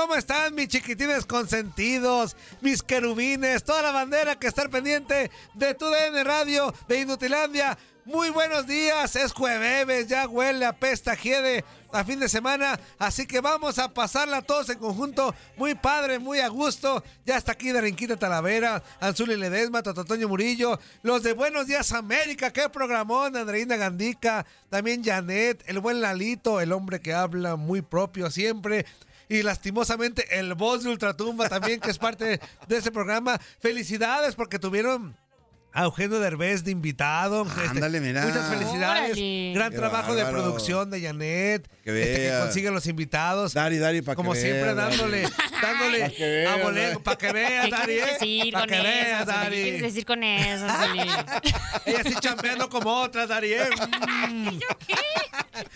¿Cómo están, mis chiquitines consentidos? Mis querubines, toda la bandera que está pendiente de tu DN Radio de Inutilandia. Muy buenos días, es jueves, ya huele a pesta hiede a fin de semana, así que vamos a pasarla todos en conjunto, muy padre, muy a gusto. Ya está aquí Darinquita Talavera, Anzuli Ledesma, Tototoño Murillo, los de Buenos Días América, qué programón, Andreina Gandica, también Janet, el buen Lalito, el hombre que habla muy propio siempre. Y lastimosamente el voz de Ultratumba también, que es parte de ese programa. Felicidades porque tuvieron a Eugenio Derbez de invitado. Este, Ándale, mira. Ah, Ah, eh, Órale. Gran Qué trabajo de producción de Janet. Que, este, que vea. consiguen los invitados. Dari, Dari, para que Como vea, siempre, Dari. dándole, dándole Pa' que vea, a Dari. para que vea, ¿Qué Dari. ¿eh? decir Pa' con que eso? vea, Zuli? ¿Qué Dari. quieres decir con eso, Zuli? Ella sí chambeando como otras, Dari. ¿eh? Mm.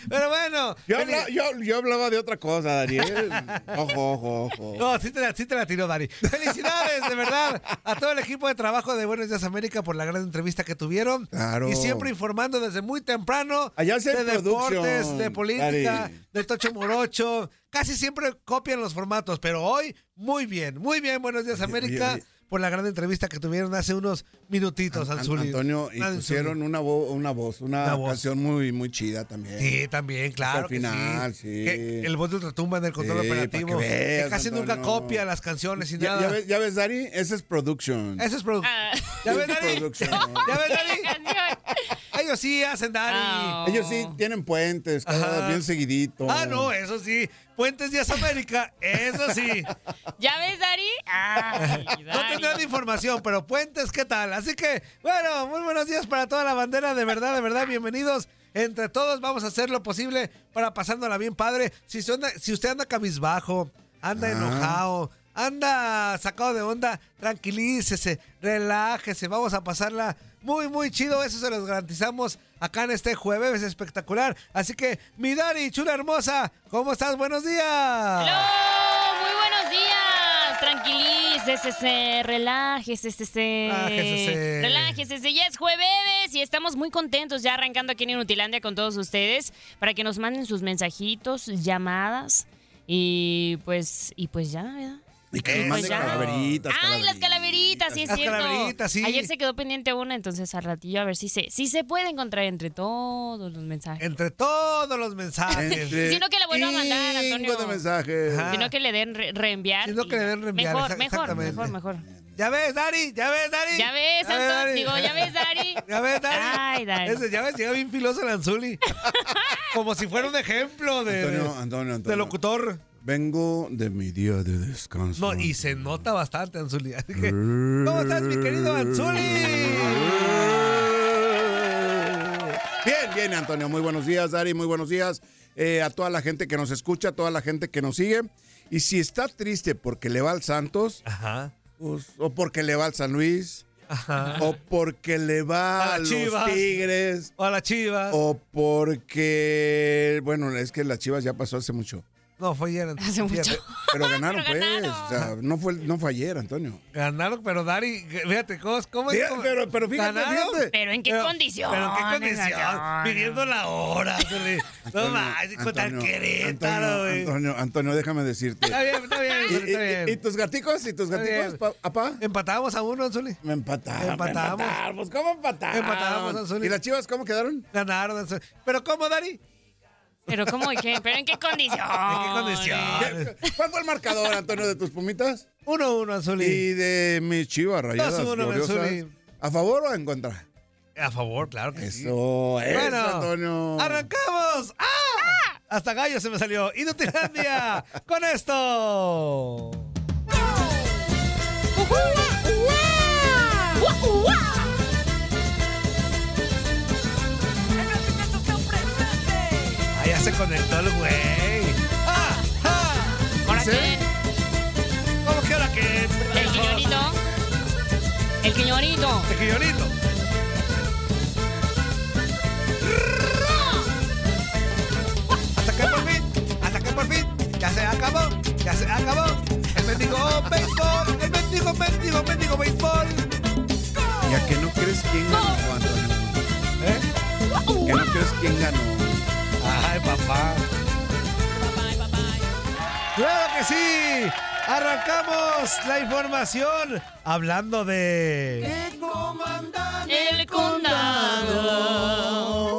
Pero bueno. Yo, feliz- habla- yo, yo hablaba de otra cosa, Dariel. Ojo, ojo, ojo. No, sí te, la, sí te la tiró, Dari. Felicidades, de verdad, a todo el equipo de trabajo de Buenos Días América por la gran entrevista que tuvieron. Claro. Y siempre informando desde muy temprano Allá de deportes, de política, de Tocho Morocho. Casi siempre copian los formatos, pero hoy muy bien, muy bien. Buenos Días América oye. Por la gran entrevista que tuvieron hace unos minutitos, An- Anzuli. Antonio, y Anzuli. pusieron una, vo- una voz, una, Una voz. canción muy, muy chida también. Sí, también, claro. al que final, sí. sí. Que el voz de ultratumba en el control Sí, operativo. que veas, casi nunca Antonio. copia las canciones y Ya, nada. ya ves, ya ves, Dari, ese es production. Eso es. Ah. ¿Ya ves, Es Dari? production. ¿Ya ves, Dari? Ellos sí hacen Dari. Ah. Ellos sí tienen puentes, cada bien seguidito. Ah, no, eso sí. Puentes Díaz América, eso sí. ¿Ya ves, Dari? Ay, No Dari. tendrán información, pero Puentes, ¿qué tal? Así que, bueno, muy buenos días para toda la bandera, de verdad, de verdad, bienvenidos. Entre todos vamos a hacer lo posible para pasándola bien padre. Si, usted anda- si usted anda cabizbajo, anda Ah. enojado, anda sacado de onda, tranquilícese, relájese, vamos a pasarla muy, muy chido. Eso se los garantizamos acá en este jueves espectacular. Así que, mi Dari, chula hermosa, ¿cómo estás? Buenos días. ¡Hello! Muy buenos días. Tranquilícese, relájese, Relájese. relájese. Ya es jueves y estamos muy contentos ya arrancando aquí en Inutilandia con todos ustedes para que nos manden sus mensajitos, llamadas y pues y pues ya, ¿verdad? Y que nos Pues manden calaveritas. Ay, las calaveritas, sí es Las cierto. calaveritas, sí. Ayer se quedó pendiente una, entonces al ratillo a ver si se, si se puede encontrar entre todos los mensajes. Entre todos los mensajes. Entre Si no, que le vuelva a mandar, Antonio. de mensajes. Ajá. Sino que le den re- reenviar. Sino que le den reenviar, Mejor, mejor, mejor, mejor. ¿Ya ves, Dari? ¿Ya ves, Dari? Ya ves, Antonio. Dari? Digo, ya ves, Dari. ¿Ya ves, Dari? Ay, Dari. Ese, ya ves, llega bien filoso el Anzuli. Como si fuera un ejemplo de, Antonio, de- Antonio, de Antonio. locutor. Vengo de mi día de descanso. No, y se nota bastante, Anzuli. Que, ¿cómo estás, mi querido Anzuli? Bien, bien, Antonio. Muy buenos días, Dari. Muy buenos días eh, a toda la gente que nos escucha, a toda la gente que nos sigue. Y si está triste porque le va al Santos, Ajá, pues, o porque le va al San Luis, ajá. o porque le va A a, las los Chivas. Tigres, O a la chiva. o porque, bueno, es que las Chivas ya pasó hace mucho. No, fue ayer. Hace mucho. Pero ganaron, Pero pues. ganaron. O sea, no fue, no fue ayer, Antonio. Ganaron, pero Dari, fíjate, ¿cómo, cómo es? Cómo- pero- pero fíjate, ¿Ganaron? fíjate. Pero en qué Pero- condición. Pero en qué condición. Pidiendo la hora. Anzuli. No más, contra el Querétaro, Antonio, güey. Antonio, Antonio, déjame decirte. Está bien, está bien, ¿Y, está y- bien. y tus gaticos? ¿Y tus gaticos, bien. pa- apá? Empatamos a uno, Anzuli. Me empataron. Empatamos. empataron. Pues, ¿cómo? Empatamos, Anzuli. ¿Y las chivas cómo quedaron? Ganaron. Anzuli. ¿Pero cómo, Dari? Pero cómo qué? ¿Pero en qué condición? ¿En qué condición? ¿Qué- ¿Cuál fue el marcador, Antonio, de tus pumitas? 1-1, Anzuli. Y de mis chivas rayadas 2-1, gloriosas. Anzuli. ¿A favor o en contra? A favor, claro que sí. Eso, eso, Bueno, Antonio. ¡Arrancamos! ¡Ah! Hasta gallo se me salió. Inutilandia con esto. Ah, ya se conectó el güey. ¡Ah! ¡Ah! ¿Ahora ¿Sí? qué? ¿Cómo que ahora qué? ¿El quiñonito? ¿El quiñonito? El quillonito. Hasta que por fin, hasta que por fin, ya se acabó, ya se acabó. El mendigo béisbol, el mendigo, mendigo, mendigo béisbol. ¿Y a que no crees quién ganó, Antonio? ¿Eh? ¿Que no crees quién ganó? Ay, papá. Claro que sí. Arrancamos la información hablando de... El condado.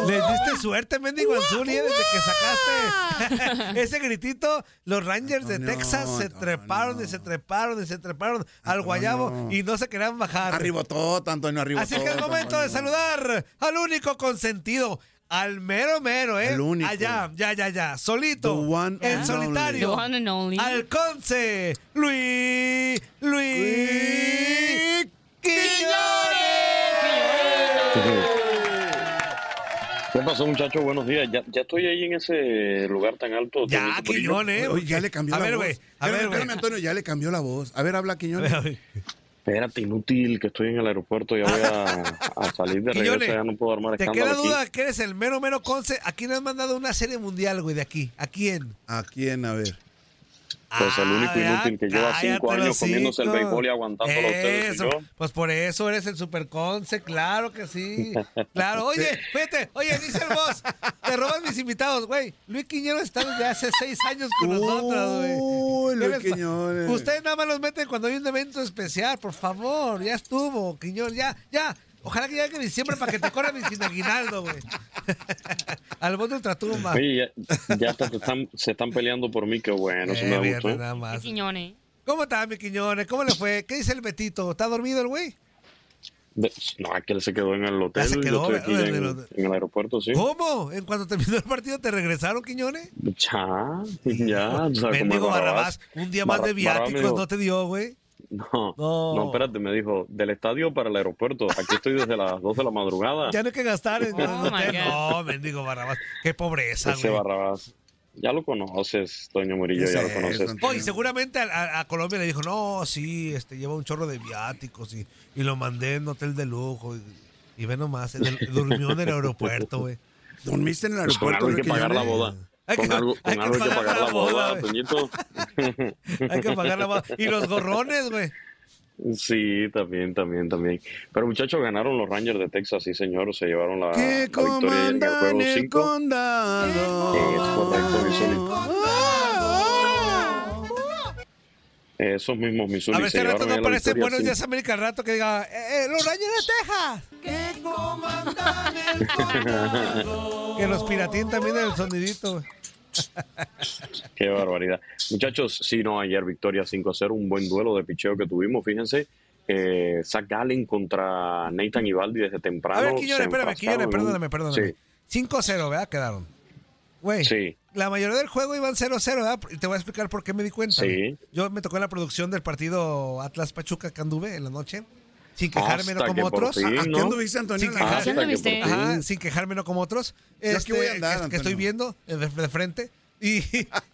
Les diste suerte, mendigo Anzuli, eh, desde que sacaste ese gritito. Los Rangers de Antonio, Texas se Antonio. treparon y se treparon y se treparon al guayabo y no se querían bajar. Arribotó, Antonio, arribotó. Así que es momento de saludar al único consentido. Al mero mero, ¿eh? Al único. Allá, ya, ya, ya. Solito. The one en and solitario. The one and only. Al conce. Luis. Luis. Quiñones. ¿Qué pasó, muchachos? Buenos días. Ya, ya estoy ahí en ese lugar tan alto. Ya. Quiñones. Oye, ya le cambió A la ver, voz. güey. A ver, güey. espérame, Antonio, ya le cambió la voz. A ver, habla Quiñones. Espérate, inútil, que estoy en el aeropuerto. Ya voy a, a salir de regreso. Ya no puedo armar ¿Te escándalo queda aquí. duda que eres el mero, mero conce? ¿A quién has mandado una serie mundial, güey, de aquí? ¿A quién? ¿A quién? A ver. Pues el único Ah, inútil que lleva cinco años comiéndose el béisbol y aguantándolo a ustedes y Eso, yo. Pues por eso eres el super conce, claro que sí. Claro, oye, fíjate, oye, dice el boss, te robas mis invitados, güey. Luis Quiñones está desde hace seis años con nosotros, güey. Uy, ¿Qué Luis Quiñones. Ustedes nada más los meten cuando hay un evento especial, por favor, ya estuvo, Quiñones, ya, ya. Ojalá que llegue diciembre para que te corran sin aguinaldo, güey. Al bote ultratumba. Oye, ya, ya están, se están peleando por mí. Qué bueno, Eh, me fíjate gusto. ¿eh? nada ¿Qué más. Quiñones? ¿Cómo está, mi Quiñones? ¿Cómo le fue? ¿Qué dice el Betito? ¿Está dormido el güey? De- no, aquel se quedó en el hotel. Ya se quedó, yo estoy aquí ¿verdad? en, el- en el aeropuerto, sí. ¿Cómo? ¿En cuando terminó el partido te regresaron, Quiñones? Ya, ya. Mendigo Barrabás, Barrabás. un día más de Barra- me viáticos dijo, no te dio, güey. No, No. no, espérate, me dijo, del estadio para el aeropuerto. Aquí estoy desde las 2 de la madrugada. Ya no hay que gastar en Oh. No, mendigo Barrabás. Qué pobreza, Ese güey. Barrabás. Ya lo conoces, Toño Murillo, ¿Qué ya lo conoces. Oh, y seguramente a, a- a Colombia le dijo, no, sí, este, lleva un chorro de viáticos y, y lo mandé en un hotel de lujo. Y, y ve nomás, en el- durmió en el aeropuerto, güey. ¿Dormiste en el Pues aeropuerto? algo hay que pagar la boda. Hay Con que- algo, hay con que algo hay que pagar pagar la la boda. Toñito. Hay que pagar la boda. Y los gorrones, güey. Sí, también, también, también. Pero muchachos, ganaron los Rangers de Texas, sí señor, se llevaron la, la Que victoria en el juego comandan el 5. condado. Es correcto, Esos mismos Missouri A si al rato no victoria, Buenos. Días América al rato que diga, eh, eh, los Rangers de Texas. Que comandan el que los piratín también el sonidito. Qué barbaridad. Muchachos, sí, no, ayer victoria 5-0, un buen duelo de picheo que tuvimos. Fíjense, eh, Zach Gallen contra Nathan Ivaldi desde temprano. A ver, Quiñones, espérame, Quiñones, perdóname, perdóname. Sí, 5-0, ¿verdad? Quedaron. Güey, Sí. la mayoría del juego iban 0-0, ¿verdad? Y te voy a explicar por qué me di cuenta. Sí. Yo me tocó en la producción del partido Atlas Pachuca que anduve en la noche. Sin quejarme, no como otros. fin, ¿A anduviste, Antonio? Sin quejarme, no como otros. Yo aquí voy a Este, andar, que, que estoy viendo de, de frente. Y,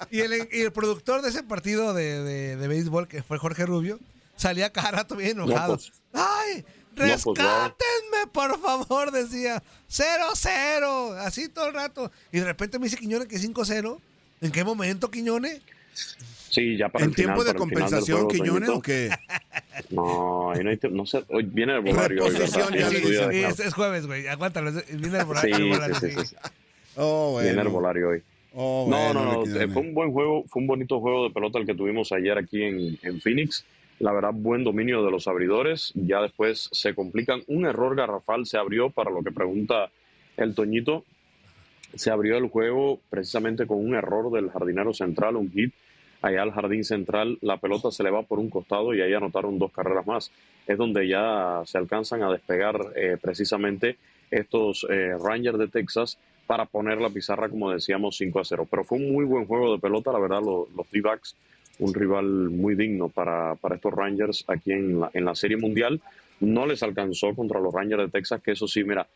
y, el, y el productor de ese partido de, de- de béisbol, que fue Jorge Rubio, salía cada rato bien enojado. pues. ¡Ay! Pues. ¡Rescátenme, por favor! Decía. ¡0-0! Así todo el rato. Y de repente me dice Quiñones que 5-0. ¿En qué momento, Quiñones? Sí, ya para ¿En el tiempo de final del compensación, Quiñones, o qué? No, ahí no, hay no sé, hoy viene el bolario. hoy, es, es jueves, güey. Aguántalo. Viene el sí, sí, sí. Oh, bueno. Viene el bolario hoy. Oh, No, bueno, no, no. Fue un buen juego, fue un bonito juego de pelota el que tuvimos ayer aquí en, en Phoenix. La verdad, buen dominio de los abridores. Ya después se complican. Un error garrafal se abrió para lo que pregunta el Toñito. Se abrió el juego precisamente con un error del jardinero central, un hit. Allá al jardín central, la pelota se le va por un costado y ahí anotaron dos carreras más. Es donde ya se alcanzan a despegar eh, precisamente estos eh, Rangers de Texas para poner la pizarra, como decíamos, 5 a 0. Pero fue un muy buen juego de pelota, la verdad, los, los D-backs, un rival muy digno para, para estos Rangers aquí en la, en la Serie Mundial. No les alcanzó contra los Rangers de Texas, que eso sí, mira,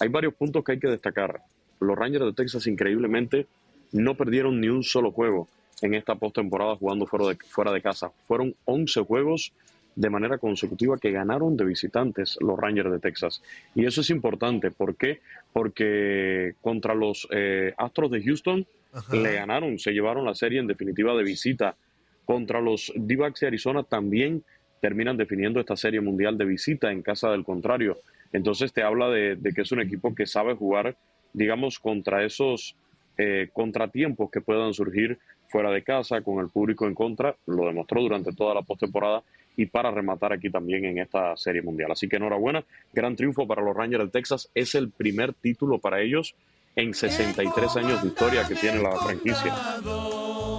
hay varios puntos que hay que destacar. Los Rangers de Texas, increíblemente, no perdieron ni un solo juego en esta postemporada jugando fuera de, fuera de casa. Fueron 11 juegos de manera consecutiva que ganaron de visitantes los Rangers de Texas. Y eso es importante. ¿Por qué? Porque contra los eh, Astros de Houston le ganaron, se llevaron la serie en definitiva de visita. Contra los D-backs de Arizona también terminan definiendo esta serie mundial de visita en casa del contrario. Entonces te habla de, que es un equipo que sabe jugar, digamos, contra esos eh, contratiempos que puedan surgir fuera de casa, con el público en contra. Lo demostró durante toda la postemporada y para rematar aquí también en esta serie mundial. Así que enhorabuena, gran triunfo para los Rangers de Texas. Es el primer título para ellos en 63 años de historia que tiene la franquicia.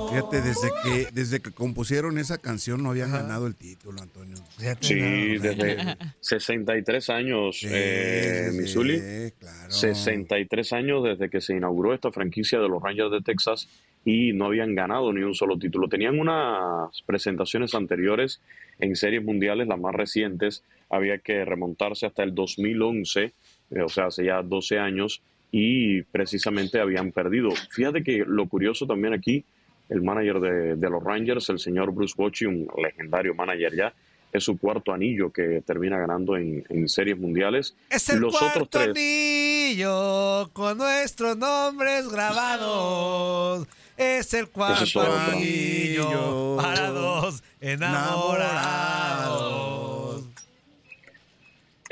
Fíjate, desde que, desde que compusieron esa canción no habían ganado el título, Antonio. Fíjate, Sí, desde 63 años, Sí, eh, sí, claro. 63 años desde que se inauguró esta franquicia de los Rangers de Texas y no habían ganado ni un solo título. Tenían unas presentaciones anteriores en series mundiales, las más recientes, había que remontarse hasta el 2011, eh, o sea, hace ya 12 años, y precisamente habían perdido. Fíjate que lo curioso también aquí, el manager de, de los Rangers, el señor Bruce Bochy, un legendario manager ya, es su cuarto anillo que termina ganando en, en series mundiales. Es el Los cuarto otros tres, anillo con nuestros nombres grabados. Es el cuarto es anillo para dos enamorados.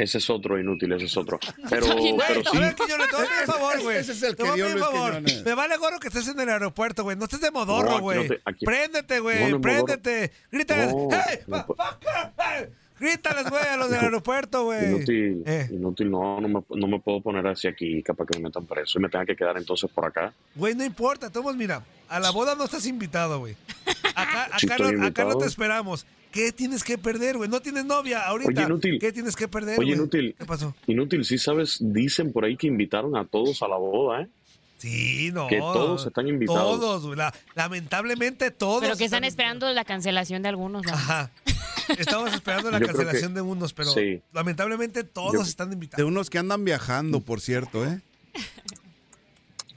Ese es otro inútil, ese es otro. Pero, Güey, pero sí, A ver, voy a pedir un favor, güey. Ese es el que dio un favor. Me vale gorro que estés en el aeropuerto, güey. No estés de modorro, güey. no Préndete, güey. no. Préndete. Grítales. No, ¡Hey! Grítales, güey, a los del aeropuerto, güey. inútil, Eh, inútil, no, no me, no me puedo poner hacia aquí, capaz que me metan preso y me tenga que quedar entonces por acá. Güey, no importa. Todos, mira, a la boda no estás invitado, güey. Acá, acá, no, acá no invitado. te esperamos. ¿Qué tienes que perder, güey? No tienes novia ahorita. Oye, inútil. ¿Qué tienes que perder, Oye, inútil. ¿Qué pasó? Inútil, sí sabes, dicen por ahí que invitaron a todos a la boda, ¿eh? Sí, no. Que todos están invitados. Todos, güey. La- lamentablemente todos. Pero que están esperando la cancelación de algunos. ¿no? Ajá. Estamos esperando la Yo cancelación que- de unos, pero sí. lamentablemente todos Yo- están De invitados. unos que andan viajando, por cierto, ¿eh?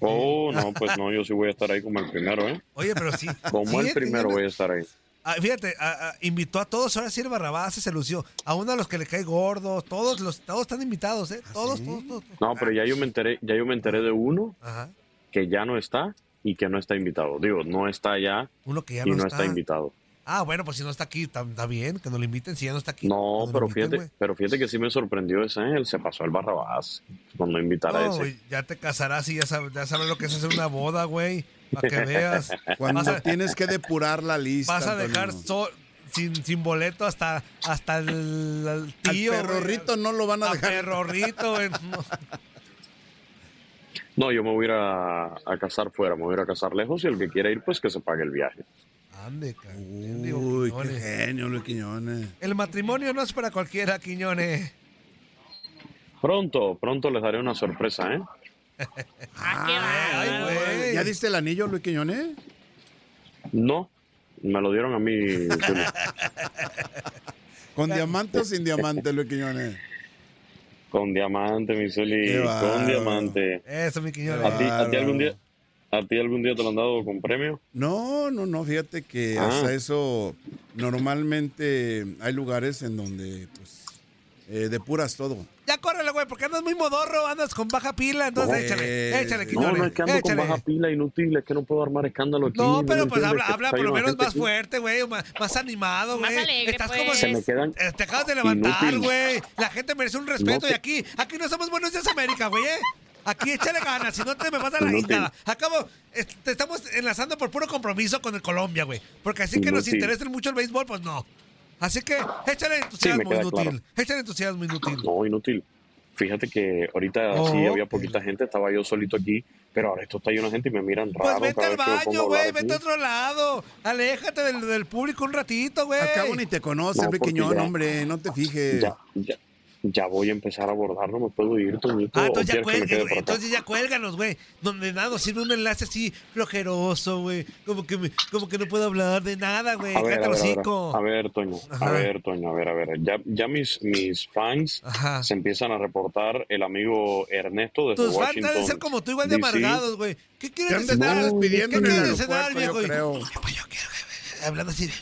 Oh, no, pues no, yo sí voy a estar ahí como el primero, ¿eh? Oye, pero sí. Como el primero voy a estar ahí. Ah, fíjate, a- a- invitó a todos, ahora sí el Barrabás se lució. A uno a los que le cae gordo, todos los, todos están invitados, ¿eh? Todos, todos, todos. todos. No, pero ya yo me enteré, ya yo me enteré de uno Ajá. que ya no está y que no está invitado. Digo, no está ya Uno que ya y no, no está. está invitado. Ah, bueno, pues si no está aquí, está, bien, que nos lo inviten si ya no está aquí. No, pero inviten, fíjate, pero fíjate que sí me sorprendió ese, ¿eh? él se pasó el Barrabás cuando invitara a No, ese. ya te casarás y ya sabes, ya sabes lo que es hacer una boda, güey. Para que veas. Cuando a, tienes que depurar la lista. vas a Antonio. dejar so- sin, sin boleto hasta, hasta el, el Al tío. perrorrito no lo van a A dejar. perrorrito. No. No, yo me voy a ir a, a casar fuera, me voy a ir a casar lejos y el que quiera ir, pues que se pague el viaje. Ande, Uy, qué genio, Luis Quiñones. El matrimonio no es para cualquiera, Quiñones. Pronto, pronto les daré una sorpresa, ¿eh? Ah, qué Ay, bárbaro. güey. ¿Ya diste el anillo, Luis Quiñones? No, me lo dieron a mí. ¿Con diamante o sin diamante, Luis Quiñones? Con diamante, mi Zuli, con diamante. Eso, mi Quiñones. ¿A ti, a ti Bárbaro. algún día, a ti algún día te lo han dado con premio? No, no, no, fíjate que Ah. hasta eso normalmente hay lugares en donde pues eh, depuras todo. Ya córrele, güey, porque andas muy modorro, andas con baja pila, entonces échale, échale, no, No, Quiñones. no, es que ando échale. con baja pila inútil, es que no puedo armar escándalo aquí. No, ¿me pero pues habla, habla por lo menos más aquí. fuerte, güey, más, más animado, Más güey. alegre, Estás pues. como Se me quedan... Eh, Te acabas de levantar, güey. La gente merece un respeto No y aquí, aquí no somos buenos días América, güey, ¿eh? Aquí échale ganas, si no te me vas a la Inútil. guinda. Acabo, te estamos enlazando por puro compromiso con el Colombia, güey. Porque así que nos interesa mucho el béisbol, pues no. Así que échale entusiasmo queda inútil. claro. Échale entusiasmo inútil. No, inútil. Fíjate que ahorita Oh, sí había poquita gente, estaba yo solito aquí, pero ahora esto está lleno de gente y me miran Pues raro. vete cada al baño, güey, vete a otro lado. Aléjate del, del público un ratito, güey. Al cabo ni te conoce, No, ya- hombre, no te fijes. Ya, ya, ya voy a empezar a abordar, no me puedo ir, Toñito. Ah, ¿o entonces ya que me? Entonces ya cuélganos, güey. Donde nada nos sirve un enlace así flojeroso, güey. Como que, me- como que no puedo hablar de nada, güey. A ver, a ver, a ver, a ver, Toño, Ajá. a ver, Toño, a ver, a ver. Ya, ya mis, mis fans Ajá. se empiezan a reportar. El amigo Ernesto desde Tus fans Washington. deben ser como tú, igual de amargados, güey. ¿Qué quieres de cenar? ¿Qué quieres cenar, viejo? yo creo. Pues yo quiero, güey, hablando así de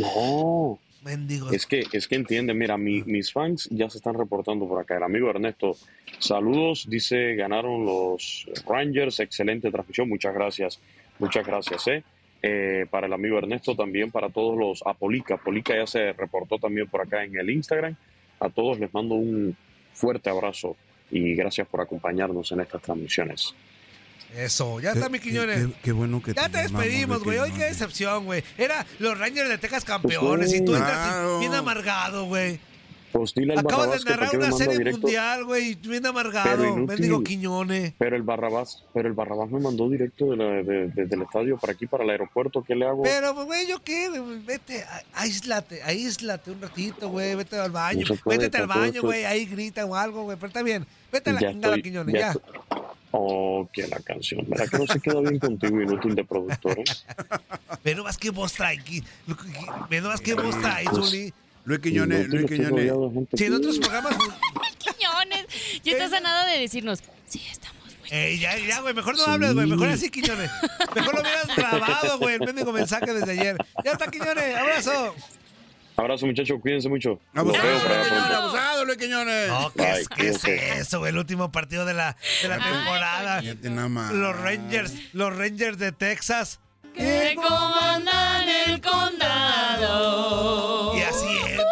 No, mendigos. es que, es que entiende, mira, mi- mis fans ya se están reportando por acá. El amigo Ernesto, saludos, dice, ganaron los Rangers, excelente transmisión, muchas gracias, muchas gracias, ¿eh? Eh, para el amigo Ernesto también, para todos los Apolica, Apolica ya se reportó también por acá en el Instagram. A todos les mando un fuerte abrazo y gracias por acompañarnos en estas transmisiones. Eso, ya está, mi Quiñones. Qué, qué bueno que Ya te despedimos, güey. Hoy qué decepción, güey. Era los Rangers de Texas campeones y tú Pues, entras bien amargado, güey. Pues Acabas de narrar una serie directo. mundial, güey, bien amargado. Mendigo Quiñones. Pero el Barrabás, pero el Barrabás me mandó directo de la- de- desde el estadio para aquí, para el aeropuerto. ¿Qué le hago? Pero, pues, güey, ¿yo qué? Vete, a- aíslate, aíslate un ratito, güey. Vete al baño. No puede, Vete al baño, güey. Ahí grita o algo, güey. Pero está bien. Vete a la chingada, Quiñones, ya ya. Oh, que la canción. ¿Verdad que no se queda bien contigo, inútil de productor? eh? Ve nomás qué voz trae. aquí. Ve nomás qué voz trae, Pues, Zuli. Luis Quiñones, Luis Quiñones. Si en otros programas... Quiñones, ya estás a nada de decirnos, sí, estamos muy Ey, ya, ya, güey. Mejor no hables, güey. Mejor así, Quiñones. Mejor lo hubieras grabado, güey. El mendigo mensaje desde ayer. Ya está, Quiñones. Abrazo. Abrazo, muchachos. Cuídense mucho. Abusado, Luis Quiñones, abusado, Luis Quiñones. No, ¿qué es, Bye, qué es eso? El último partido de la, de la temporada. Más. Los Rangers, los Rangers de Texas. que comandan el condado. Y así entra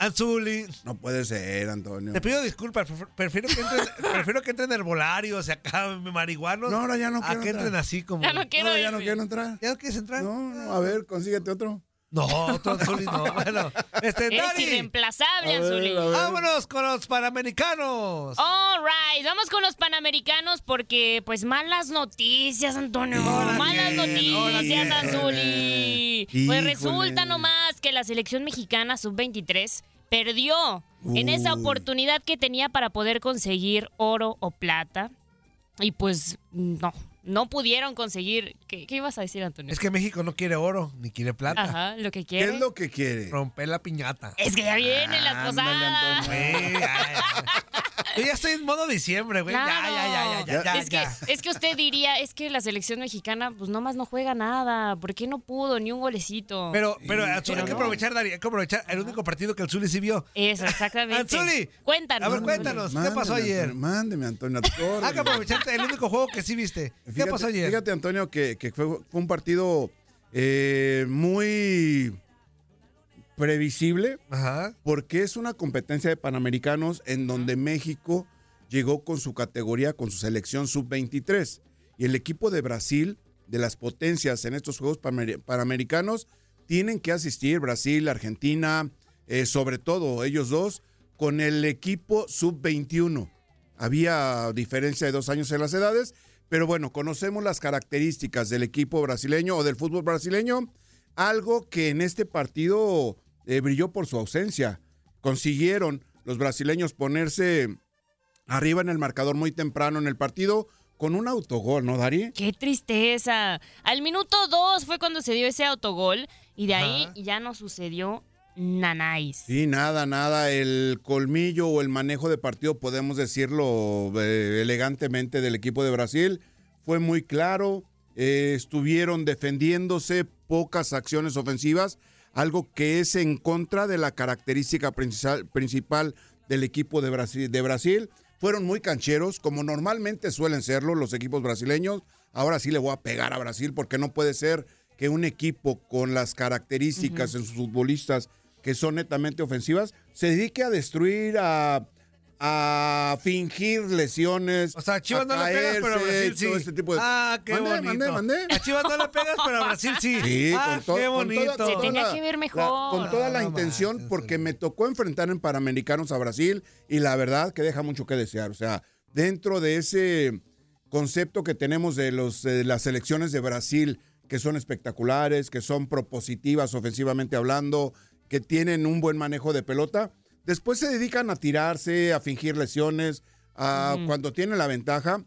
Anzuli. No puede ser, Antonio. Te pido disculpas, pref- prefiero que entren, prefiero que entren herbolarios, acá marihuanos. No, ahora ya no A quiero que entren entrar. así como. Ya no quiero No, ya no quiero entrar. ¿Ya no quieres entrar? No, no, a ver, consíguete otro. No, otro Anzuli no. Bueno, este, Es Dari, irreemplazable, Anzuli. vámonos con los panamericanos. All right, vamos con los panamericanos porque, pues, malas noticias, Antonio. Malas noticias. Anzuli. Pues resulta nomás que la selección mexicana sub-23 perdió en esa oportunidad que tenía para poder conseguir oro o plata. Y pues, no, no pudieron conseguir. ¿Qué, qué ibas a decir, Antonio? Es que México no quiere oro ni quiere plata. Ajá, lo que ¿Qué quiere. es lo que quiere? Romper la piñata. Es que ya vienen las Ándale, posadas. Antonio. Yo ya estoy en modo diciembre, güey. Ya, Claro. ya, ya, ya, ya, ya, es, ya. Que, es que usted diría, es que la selección mexicana, pues nomás no juega nada. ¿Por qué no pudo? Ni un golecito. Pero, pero, Sí, Anzuli, hay que no. aprovechar, Dari, hay que aprovechar el único partido que el Zuli sí vio. Eso, exactamente. Anzuli. Cuéntanos. A ver, cuéntanos, ¿qué pasó ayer? Mándeme, Antonio. Hay que aprovechar el único juego que sí viste. ¿Qué Fíjate- pasó ayer? Fíjate, Antonio, que, que fue, fue un partido eh, muy previsible Ajá. porque es una competencia de Panamericanos en donde México llegó con su categoría, con su selección sub-23. Y el equipo de Brasil, de las potencias en estos Juegos Panamer- Panamericanos, tienen que asistir Brasil, Argentina, eh, sobre todo ellos dos, con el equipo sub-21. Había diferencia de dos años en las edades, pero bueno, conocemos las características del equipo brasileño o del fútbol brasileño, algo que en este partido eh, brilló por su ausencia. Consiguieron los brasileños ponerse arriba en el marcador muy temprano en el partido con un autogol, ¿no, Dari? Qué tristeza. Al minuto dos fue cuando se dio ese autogol y de ahí Ajá. ya no sucedió nanáis. Sí, nada, nada. El colmillo o el manejo de partido, podemos decirlo eh, elegantemente, del equipo de Brasil fue muy claro. Eh, estuvieron defendiéndose, pocas acciones ofensivas, algo que es en contra de la característica principal, principal del equipo de Brasil, de Brasil. Fueron muy cancheros, como normalmente suelen serlo los equipos brasileños. Ahora sí le voy a pegar a Brasil porque no puede ser que un equipo con las características en sus futbolistas que son netamente ofensivas, se dedique a destruir, a, a fingir lesiones. O sea, a Chivas a no le pegas, pero a Brasil sí. todo este tipo de... Ah, qué Mandé, bonito. mandé, mandé. A Chivas no le pegas, pero a Brasil sí. Sí, ah, con, todo- qué con bonito. toda- con Se tenía toda que ver mejor. la- con toda la No intención, porque sí. me tocó enfrentar en Panamericanos a Brasil y la verdad que deja mucho que desear. O sea, dentro de ese concepto que tenemos de, los, de las selecciones de Brasil, que son espectaculares, que son propositivas ofensivamente hablando, que tienen un buen manejo de pelota, después se dedican a tirarse, a fingir lesiones, a cuando tienen la ventaja,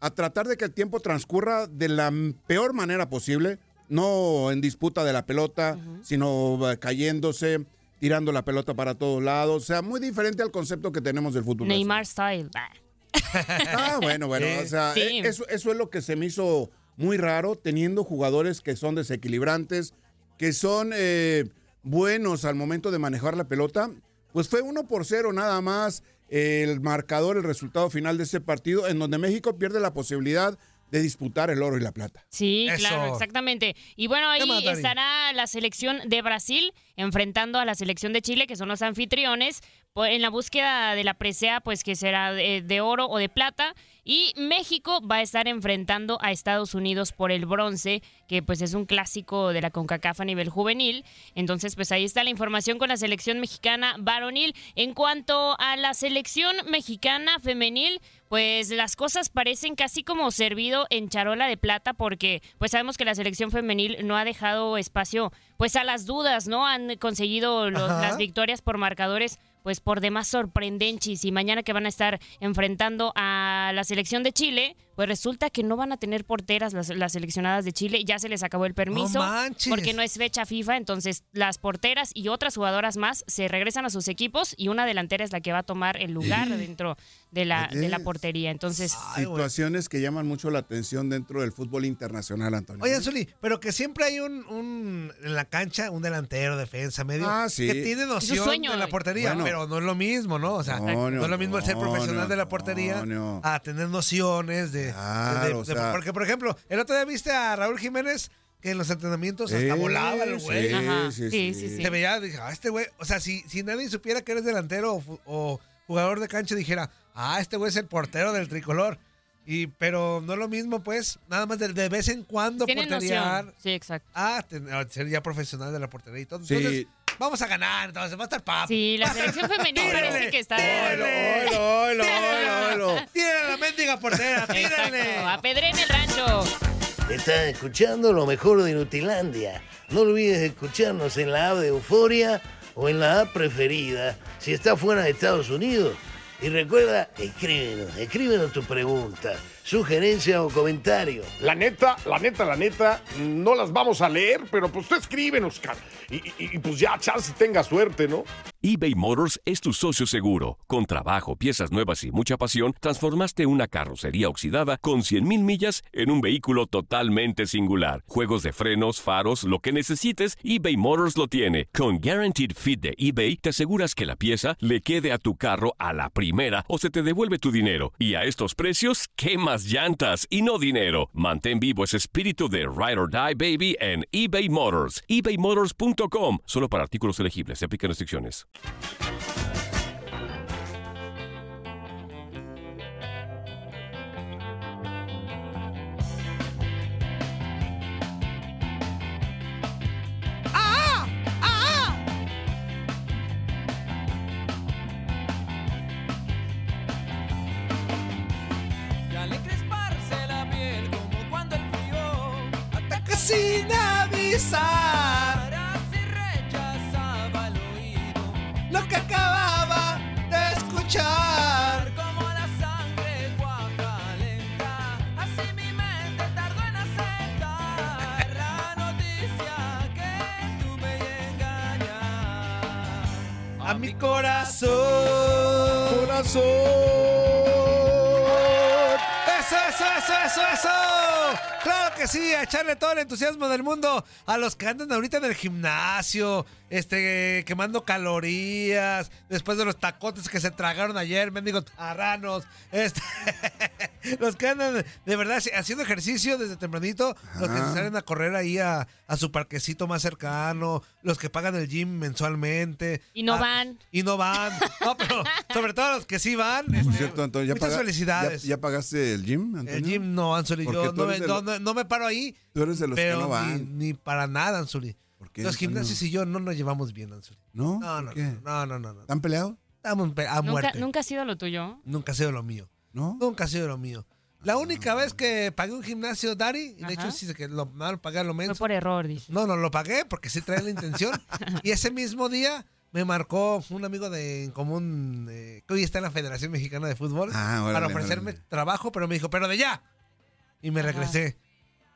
a tratar de que el tiempo transcurra de la peor manera posible, no en disputa de la pelota, sino eh, cayéndose, tirando la pelota para todos lados, o sea, muy diferente al concepto que tenemos del fútbol. Neymar style. Ah. Bueno, bueno, Sí. o sea, Sí. eh, eso, eso es lo que se me hizo muy raro, teniendo jugadores que son desequilibrantes, que son eh, buenos al momento de manejar la pelota. Pues fue uno por cero nada más el marcador, el resultado final de ese partido, en donde México pierde la posibilidad de disputar el oro y la plata. Sí, Eso. claro, exactamente. Y bueno, ¿Qué ahí más, estará la selección de Brasil enfrentando a la selección de Chile, que son los anfitriones, en la búsqueda de la presea, pues que será de, de oro o de plata. Y México va a estar enfrentando a Estados Unidos por el bronce, que pues es un clásico de la CONCACAF a nivel juvenil. Entonces, pues ahí está la información con la selección mexicana varonil. En cuanto a la selección mexicana femenil, pues las cosas parecen casi como servido en charola de plata porque pues sabemos que la selección femenil no ha dejado espacio pues a las dudas, ¿no? Han conseguido los- las victorias por marcadores pues por demás sorprendentes. Y mañana que van a estar enfrentando a la selección de Chile, pues resulta que no van a tener porteras las, las seleccionadas de Chile, ya se les acabó el permiso manches. porque no es fecha FIFA, entonces las porteras y otras jugadoras más se regresan a sus equipos y una delantera es la que va a tomar el lugar dentro de la, de la portería. Entonces, Ay. Situaciones que llaman mucho la atención dentro del fútbol internacional, Antonio. Oye, Zuli, pero que siempre hay un, un- en la cancha un delantero, defensa, medio, Ah, sí. que tiene noción sueño, de la portería, Bueno. pero no es lo mismo, ¿no? O sea, No, no, no, es lo mismo el ser no, profesional no, de la portería no, no. a tener nociones de... Claro, de- de- o sea- porque, por ejemplo, el otro día viste a Raúl Jiménez que en los entrenamientos hasta Eh, volaba el güey. sí, Ajá, sí, sí. Se veía, dije, ah, este güey, o sea, si, si nadie supiera que eres delantero o, jugador de cancha, dijera, ah, este güey es el portero del tricolor. Y, pero no es lo mismo, pues, nada más de, de vez en cuando porterear. noción. Sí, exacto. Ah, ten- ser ya profesional de la portería y todo. Sí. Entonces, vamos a ganar, entonces va a estar papo. Sí, la selección femenil Tírale, parece que está... tírale. Oilo, oilo, oilo. ¡Tírale la mendiga portera! ¡Tírale! Exacto, apedreen el rancho. Estás escuchando lo mejor de Nutilandia. No olvides escucharnos en la app de Euforia o en la app preferida si estás fuera de Estados Unidos. Y recuerda, escríbenos, escríbenos tu pregunta, sugerencia o comentario. La neta, la neta, la neta, no las vamos a leer, pero pues tú escríbenos. Y, y- y, pues ya, chance tenga suerte, ¿no? eBay Motors es tu socio seguro. Con trabajo, piezas nuevas y mucha pasión, transformaste una carrocería oxidada con 100.000 millas en un vehículo totalmente singular. Juegos de frenos, faros, lo que necesites, eBay Motors lo tiene. Con Guaranteed Fit de eBay, te aseguras que la pieza le quede a tu carro a la primera o se te devuelve tu dinero. Y a estos precios, ¿qué más llantas y no dinero. Mantén vivo ese espíritu de Ride or Die Baby en eBay Motors. ebaymotors.com. Solo para artículos elegibles. Se aplican restricciones. Sin avisar Para si rechazaba el oído lo que acababa de escuchar. Como la sangre lenta Así mi mente tardó en aceptar La noticia que tuve y engañar A mi corazón. Corazón. Eso, eso, eso, eso, eso. Claro que sí, a echarle todo el entusiasmo del mundo a los que andan ahorita en el gimnasio, este, quemando calorías, después de los tacotes que se tragaron ayer, mendigos tarranos, este, los que andan de verdad haciendo ejercicio desde tempranito, los que se salen a correr ahí a, a su parquecito más cercano, los que pagan el gym mensualmente. Y no Ah, van. Y no van. No, pero sobre todo los que sí van. Por este, cierto, Antonio, ¿ya, muchas paga- felicidades. ya, ya pagaste el gym, Antonio? El gym no, Anzuli, yo no no, los- no- no me paro ahí. Tú eres de los pero que no ni, van. ni para nada, Anzuli. ¿Por qué, Los gimnasios y yo no nos llevamos bien, Anzuli. ¿No? No, ¿Por no, qué? no, no, no, no. ¿Están peleados? Estamos pe- a ¿Nunca, muerte. ¿Nunca ha sido lo tuyo? Nunca ha sido lo mío. ¿No? Nunca ha sido lo mío. La única vez que pagué un gimnasio, Dari, y de Ajá. hecho sí que lo, no, lo pagué a lo Fue menos. por error, dice. No, no lo pagué porque sí traía la intención. y ese mismo día me marcó un amigo de en común eh, que hoy está en la Federación Mexicana de Fútbol Ah, órale, para ofrecerme órale. trabajo, pero me dijo, pero de ya. Y me Ajá.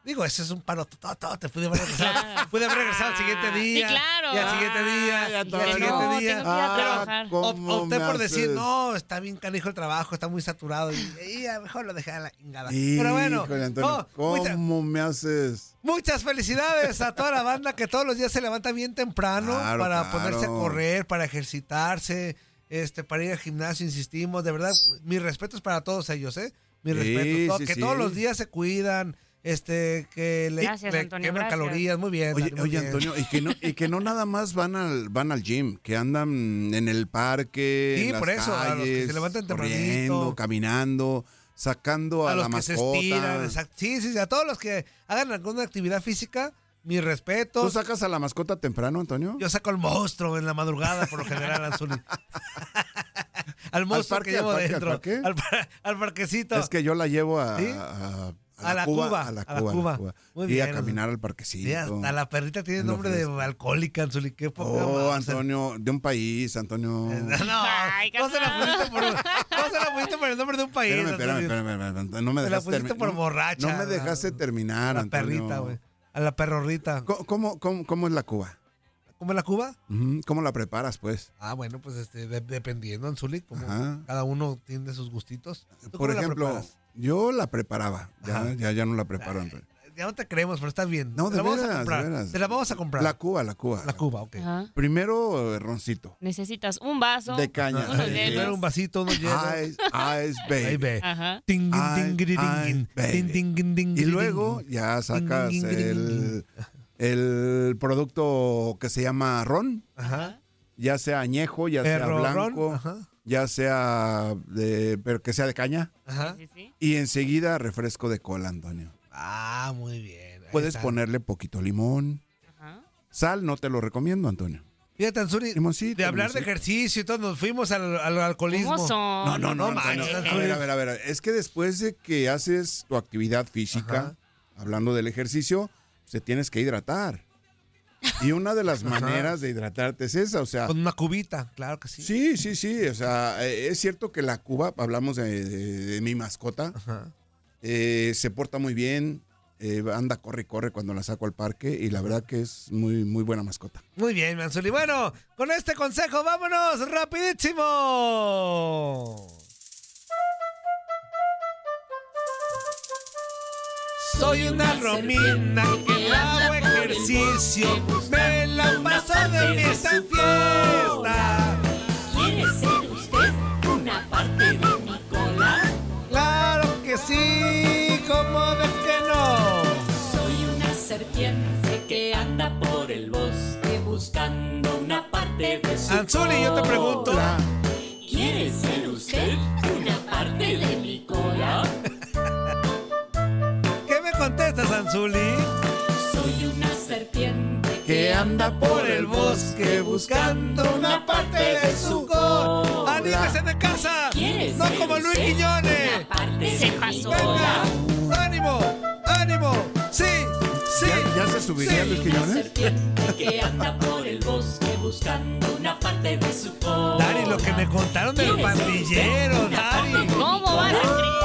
Digo, ese es un paro todo, te pude haber regresado. Claro. Pude haber regresado al siguiente día. Sí, claro. Y al siguiente día. Ay, y al siguiente No, día. tengo que ir a trabajar. Op- ¿cómo opté por decir, no, está bien canijo el trabajo, está muy saturado. Y, y a lo mejor lo dejé a la chingada. Pero bueno, Antonio, ¿cómo me haces? Muchas felicidades a toda la banda que todos los días se levanta bien temprano Claro, para claro. ponerse a correr, para ejercitarse, este, para ir al gimnasio, insistimos. De verdad, mis respetos para todos ellos, ¿eh? Mis Sí, respetos. que todos los días se cuidan, este, que le, Gracias, le Antonio, queman gracias. calorías. Muy bien. Oye, muy oye bien. Antonio, y que no, y que no nada más van al, van al gym, que andan en el parque, Sí, en las por eso, a los que se calles, levantan tempranito. corriendo, caminando, sacando a, a los la que se mascota. estiran, exacto. Sí, sí, sí, a todos los que hagan alguna actividad física, mis respetos. ¿Tú sacas a la mascota temprano, Antonio? Yo saco al monstruo en la madrugada, por lo general, Anzuli. al monstruo parque, que llevo al parque, al dentro. parque? Al, par- al parquecito. Es que yo la llevo a, ¿Sí? a, A la Cuba, a la a la Cuba, a la Cuba. Cuba. Muy y a bien, caminar al parquecito. Sí, hasta la perrita tiene nombre de alcohólica, Anzuli. Qué poca Oh. Antonio, de un país, Antonio. No, Ay, no se la pusiste por, no se la pusiste por el nombre de un país. Espérame, espérame, espérame, espérame, espérame, no me Te la dejaste pusiste termi- por no- borracha, No me la- dejaste terminar, A la Antonio. perrita, güey. A la perrorrita. ¿Cómo, cómo, cómo, cómo es la Cuba? ¿Cómo es la Cuba? ¿Cómo la preparas, pues? Ah, bueno, pues este, de- dependiendo, Anzuli, como Ajá. cada uno tiene sus gustitos. ¿Tú Por cómo la ejemplo, preparas? Yo la preparaba. Ya, ya, ya no la preparo, Antonio. Ya no te creemos, pero estás bien. No, Te de la vamos a veras, de comprar. veras. Te la vamos a comprar. La Cuba, la Cuba. La Cuba, ok. Ajá. Primero, roncito. Necesitas un vaso. De caña. Unos. Primero un vasito, unos hielos. Ice, ice, baby. Ajá. Ting, ting, Ay, ting, giri, ay, ding, baby. ting, ting, ting, ting, Y luego ya sacas el, el producto que se llama ron, Ajá. ya sea añejo, ya sea ron, blanco, Ajá. Ya sea de, pero que sea de caña. Ajá. Sí, sí. Y enseguida refresco de cola, Antonio. Ah, muy bien. Ahí Puedes está. ponerle poquito limón. Ajá. Sal, no te lo recomiendo, Antonio. Fíjate, Limoncito, de hablar de ejercicio y todo, nos fuimos al, al alcoholismo. ¿Cómo son? No, no, no, no Antonio. A ver, a ver, a ver. Es que después de que haces tu actividad física, Ajá. hablando del ejercicio, te tienes que hidratar. Y una de las maneras de hidratarte es esa, o sea, Con una cubita, claro que sí. sí, sí, sí, o sea, eh, es cierto que la Cuba, hablamos de, de- de mi mascota, eh, se porta muy bien, eh, anda, corre y corre cuando la saco al parque y la verdad que es muy, muy buena mascota. Muy bien, Manzuli. Bueno, con este consejo, vámonos rapidísimo. Soy una romina que hago ejercicio, me la paso de fiesta en fiesta. ¿Quiere ser usted una parte de mi cola? Claro que sí, ¿cómo de que no? Soy una serpiente que anda por el bosque buscando una parte de su Anzuli, yo te pregunto. ¿Quiere ser usted una parte de mi cola? ¿Qué me Anzuli? Soy una serpiente Que anda por el bosque buscando una parte de su cola. ¡Anímese de casa! ¿Quiere ¡No como Luis Quiñones! Se pasó. ¡Venga! ¡Ánimo! ¡Ánimo! ¡Sí! ¡Sí! ¿Ya, ya se subiría Luis Una Quiñones? serpiente que anda por el bosque buscando una parte de su cola. Dari, lo que me contaron del ¿Quiere ser usted pandillero, Dari. ¿Cómo vas a cola?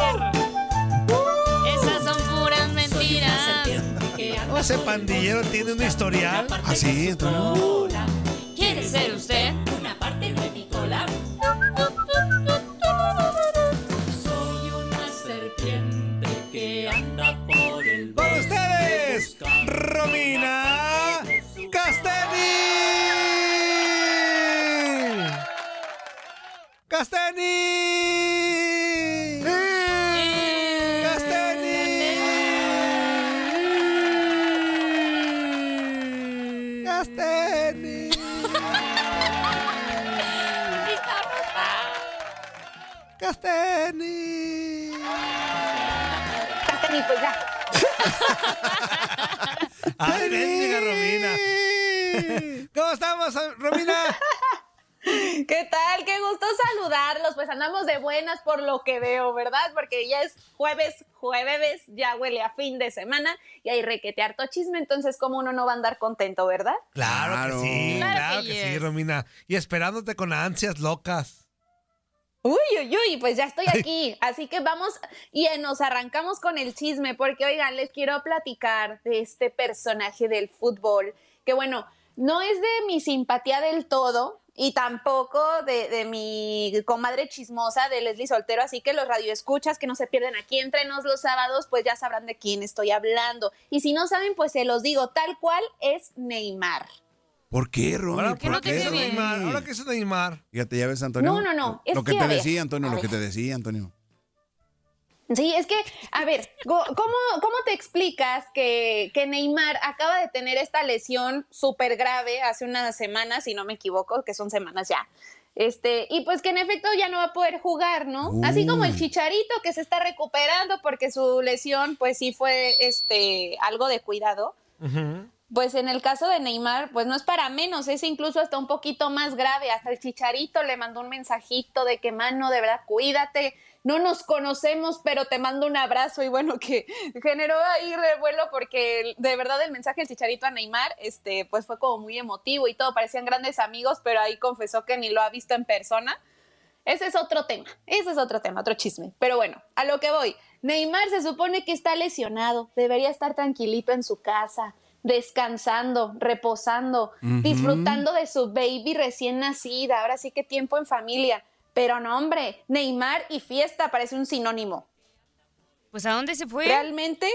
Ese pandillero tiene un historial. una parte ¿Ah, cola. ¿Quiere ser usted? Una parte de mi cola. Soy una serpiente que anda por el Con bosque ustedes, buscando Romina Casteni. Casteni. Casteni. Castani, pues ya. Ay, bendiga Romina. ¿Cómo estamos, Romina? ¿Qué tal? Qué gusto saludarlos. Pues andamos de buenas por lo que veo, ¿verdad? Porque ya es jueves, jueves, ya huele a fin de semana y hay requete harto chisme, entonces como uno no va a andar contento, ¿verdad? Claro, Claro. que sí, Claro claro que que sí. Romina. Y esperándote con ansias locas. Uy, uy, uy, pues ya estoy aquí. Así que vamos y eh, nos arrancamos con el chisme, porque oigan, les quiero platicar de este personaje del fútbol, que bueno, no es de mi simpatía del todo y tampoco de, de mi comadre chismosa de Leslie Soltero, así que los radioescuchas que no se pierden aquí entre nos los sábados, pues ya sabrán de quién estoy hablando. Y si no saben, pues se los digo, tal cual es Neymar. ¿Por qué, Romy? Ahora, ¿Por que no ¿qué te. Neymar? Ahora que hizo Neymar. Fíjate, ya ves, Antonio. No, no, no, es Lo que que, te ver, decía, Antonio, a lo que te decía, Antonio. Sí, es que, a ver, ¿cómo, cómo te explicas que, que Neymar acaba de tener esta lesión súper grave hace unas semanas, si no me equivoco, que son semanas ya? Este, y pues que en efecto ya no va a poder jugar, ¿no? Así como el chicharito que se está recuperando porque su lesión, pues sí fue este algo de cuidado. Pues en el caso de Neymar, pues no es para menos, es incluso hasta un poquito más grave. Hasta el chicharito le mandó un mensajito de que, mano, de verdad, cuídate. No nos conocemos, pero te mando un abrazo. Y bueno, que generó ahí revuelo porque de verdad el mensaje del chicharito a Neymar, este, pues fue como muy emotivo y todo. Parecían grandes amigos, pero ahí confesó que ni lo ha visto en persona. Ese es otro tema, ese es otro tema, otro chisme. Pero bueno, a lo que voy. Neymar se supone que está lesionado, debería estar tranquilito en su casa, descansando, reposando, disfrutando de su baby recién nacida. Ahora sí que tiempo en familia. Pero no, hombre, Neymar y fiesta parece un sinónimo. Pues ¿a dónde se fue? ¿Realmente?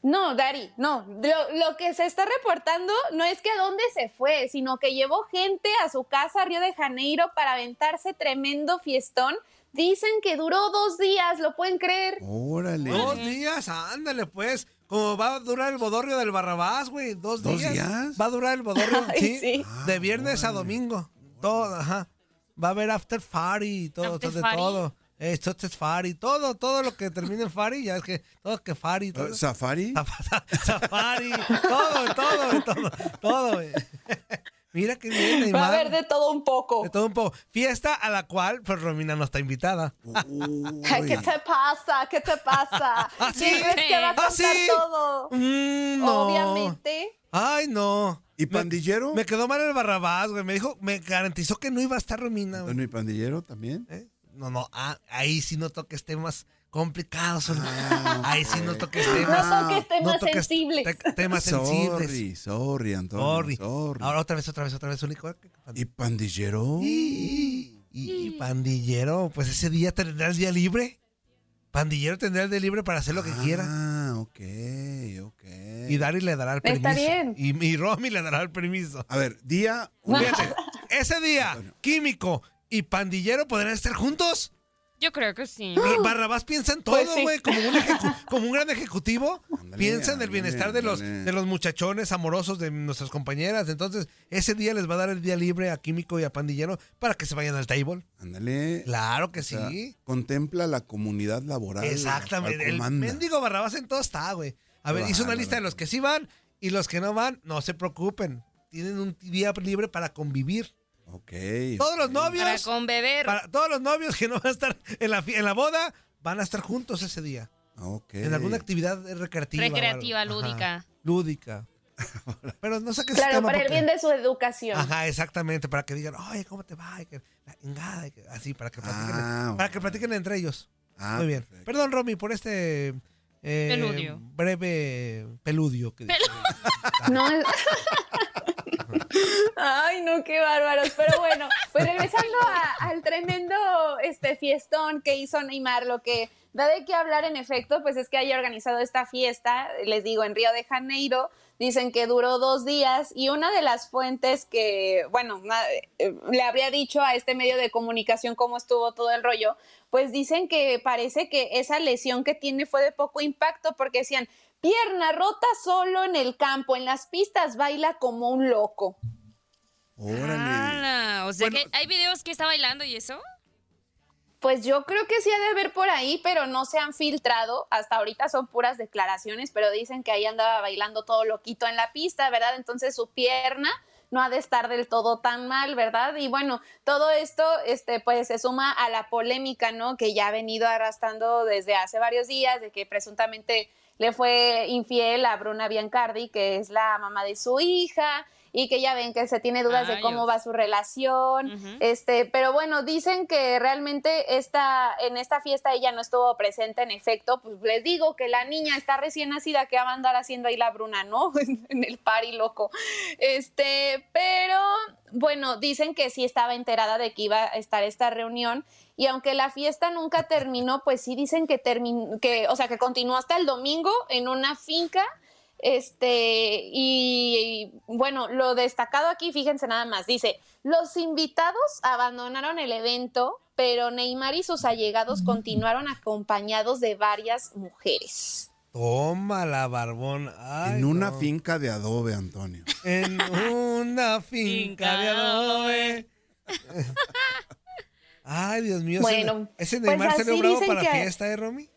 No, Dari, no. Lo, lo que se está reportando no es que a dónde se fue, sino que llevó gente a su casa a Río de Janeiro para aventarse tremendo fiestón. Dicen que duró dos días, ¿lo pueden creer? Órale. Dos días, ándale pues. Como va a durar el bodorrio del Barrabás, güey. Dos, ¿Dos días. días? Va a durar el bodorrio, Ay, sí. sí. De viernes a domingo. Todo, ajá. Va a haber after party, todo, After todo, de party. todo. Esto es Fari, todo, todo lo que termine en Fari, ya es que todo que Fari, todo. ¿Safari? Safari, todo, todo, todo, todo, güey. Mira qué bien, Va a haber de todo un poco. De todo un poco. Fiesta a la cual, pues Romina no está invitada. Ay, ¿Qué te pasa? ¿Qué te pasa? ¿Ah, sí? ¿Quién crees que va a ¿Ah, contar todo? Mm, no. Obviamente. Ay, no. ¿Y Me- pandillero? Me quedó mal el Barrabás, güey. Me dijo, me garantizó que no iba a estar Romina, güey. Antonio y pandillero también. ¿Eh? No, no, ah, ahí sí no toques temas complicados. Sol. Ah, ahí sí no toques No temas. toques temas no toques sensibles. te- temas sensibles. Sorry, sorry, Antonio. Sorry. sorry. Ahora otra vez, otra vez, otra vez, único. ¿Y pandillero? Y, y pandillero, pues ese día tendrá el día libre. Pandillero tendrá el día libre para hacer lo que quiera. Ah, ok, ok. Y Dari le dará el permiso. Está bien. Y, y Romy le dará el permiso. A ver, día... Fíjate, ese día, Químico y Pandillero podrán estar juntos. Yo creo que sí. Bar- Barrabás piensa en todo, Pues sí. güey, como, un como un gran ejecutivo. Piensa en el bienestar de los, de los muchachones amorosos de nuestras compañeras. Entonces, ese día les va a dar el día libre a Químico y a Pandillero para que se vayan al table. Ándale. Claro que O sea, sí. contempla la comunidad laboral. Exactamente. El mendigo Barrabás en todo está, güey. A ver, hizo una lista de los que sí van y los que no van, no se preocupen. Tienen un día libre para convivir. Ok. Todos los Para novios, con beber. para todos los novios que no van a estar en la, fi- en la boda, van a estar juntos ese día. Ok. En alguna actividad recreativa. Recreativa. Ajá, lúdica. lúdica. Pero no saques Claro, para el bien de su educación. Ajá, exactamente, para que digan, oye, ¿cómo te va? Y que la engada, y que- así, para que platiquen, Ah, para que platiquen entre ellos. Ah, Muy bien. perfecto. Perdón, Romy, por este eh, Peludio. breve peludio. Que No es- Ay, no, qué bárbaros. Pero bueno, pues regresando al tremendo este fiestón que hizo Neymar, lo que da de qué hablar en efecto, pues es que haya organizado esta fiesta, les digo, en Río de Janeiro. Dicen que duró dos días y una de las fuentes que, bueno, eh, le habría dicho a este medio de comunicación cómo estuvo todo el rollo, pues dicen que parece que esa lesión que tiene fue de poco impacto porque decían, pierna rota solo en el campo, en las pistas baila como un loco. Órale. O sea Bueno. que hay videos que está bailando y eso. Pues yo creo que sí ha de haber por ahí, pero no se han filtrado. Hasta ahorita son puras declaraciones, pero dicen que ahí andaba bailando todo loquito en la pista, ¿verdad? Entonces su pierna no ha de estar del todo tan mal, ¿verdad? Y bueno, todo esto, este, pues se suma a la polémica, ¿no? Que ya ha venido arrastrando desde hace varios días, de que presuntamente le fue infiel a Bruna Biancardi, que es la mamá de su hija, y que ya ven que se tiene dudas de Ay, cómo Dios. va su relación. Este, pero bueno, dicen que realmente esta, en esta fiesta ella no estuvo presente en efecto, pues les digo que la niña está recién nacida, que va a andar haciendo ahí la bruna, ¿no? en el party loco. Este, pero bueno, dicen que sí estaba enterada de que iba a estar esta reunión y aunque la fiesta nunca terminó, pues sí dicen que terminó, que, o sea, que continuó hasta el domingo en una finca. Este, y, y, bueno, lo destacado aquí, fíjense nada más, dice, los invitados abandonaron el evento, pero Neymar y sus allegados continuaron acompañados de varias mujeres. Toma la barbón. Ay, en una no. finca de adobe, Antonio. En una finca de adobe. Ay, Dios mío. Bueno, ese pues Neymar bravo dicen para la que- fiesta, ¿eh, Romy?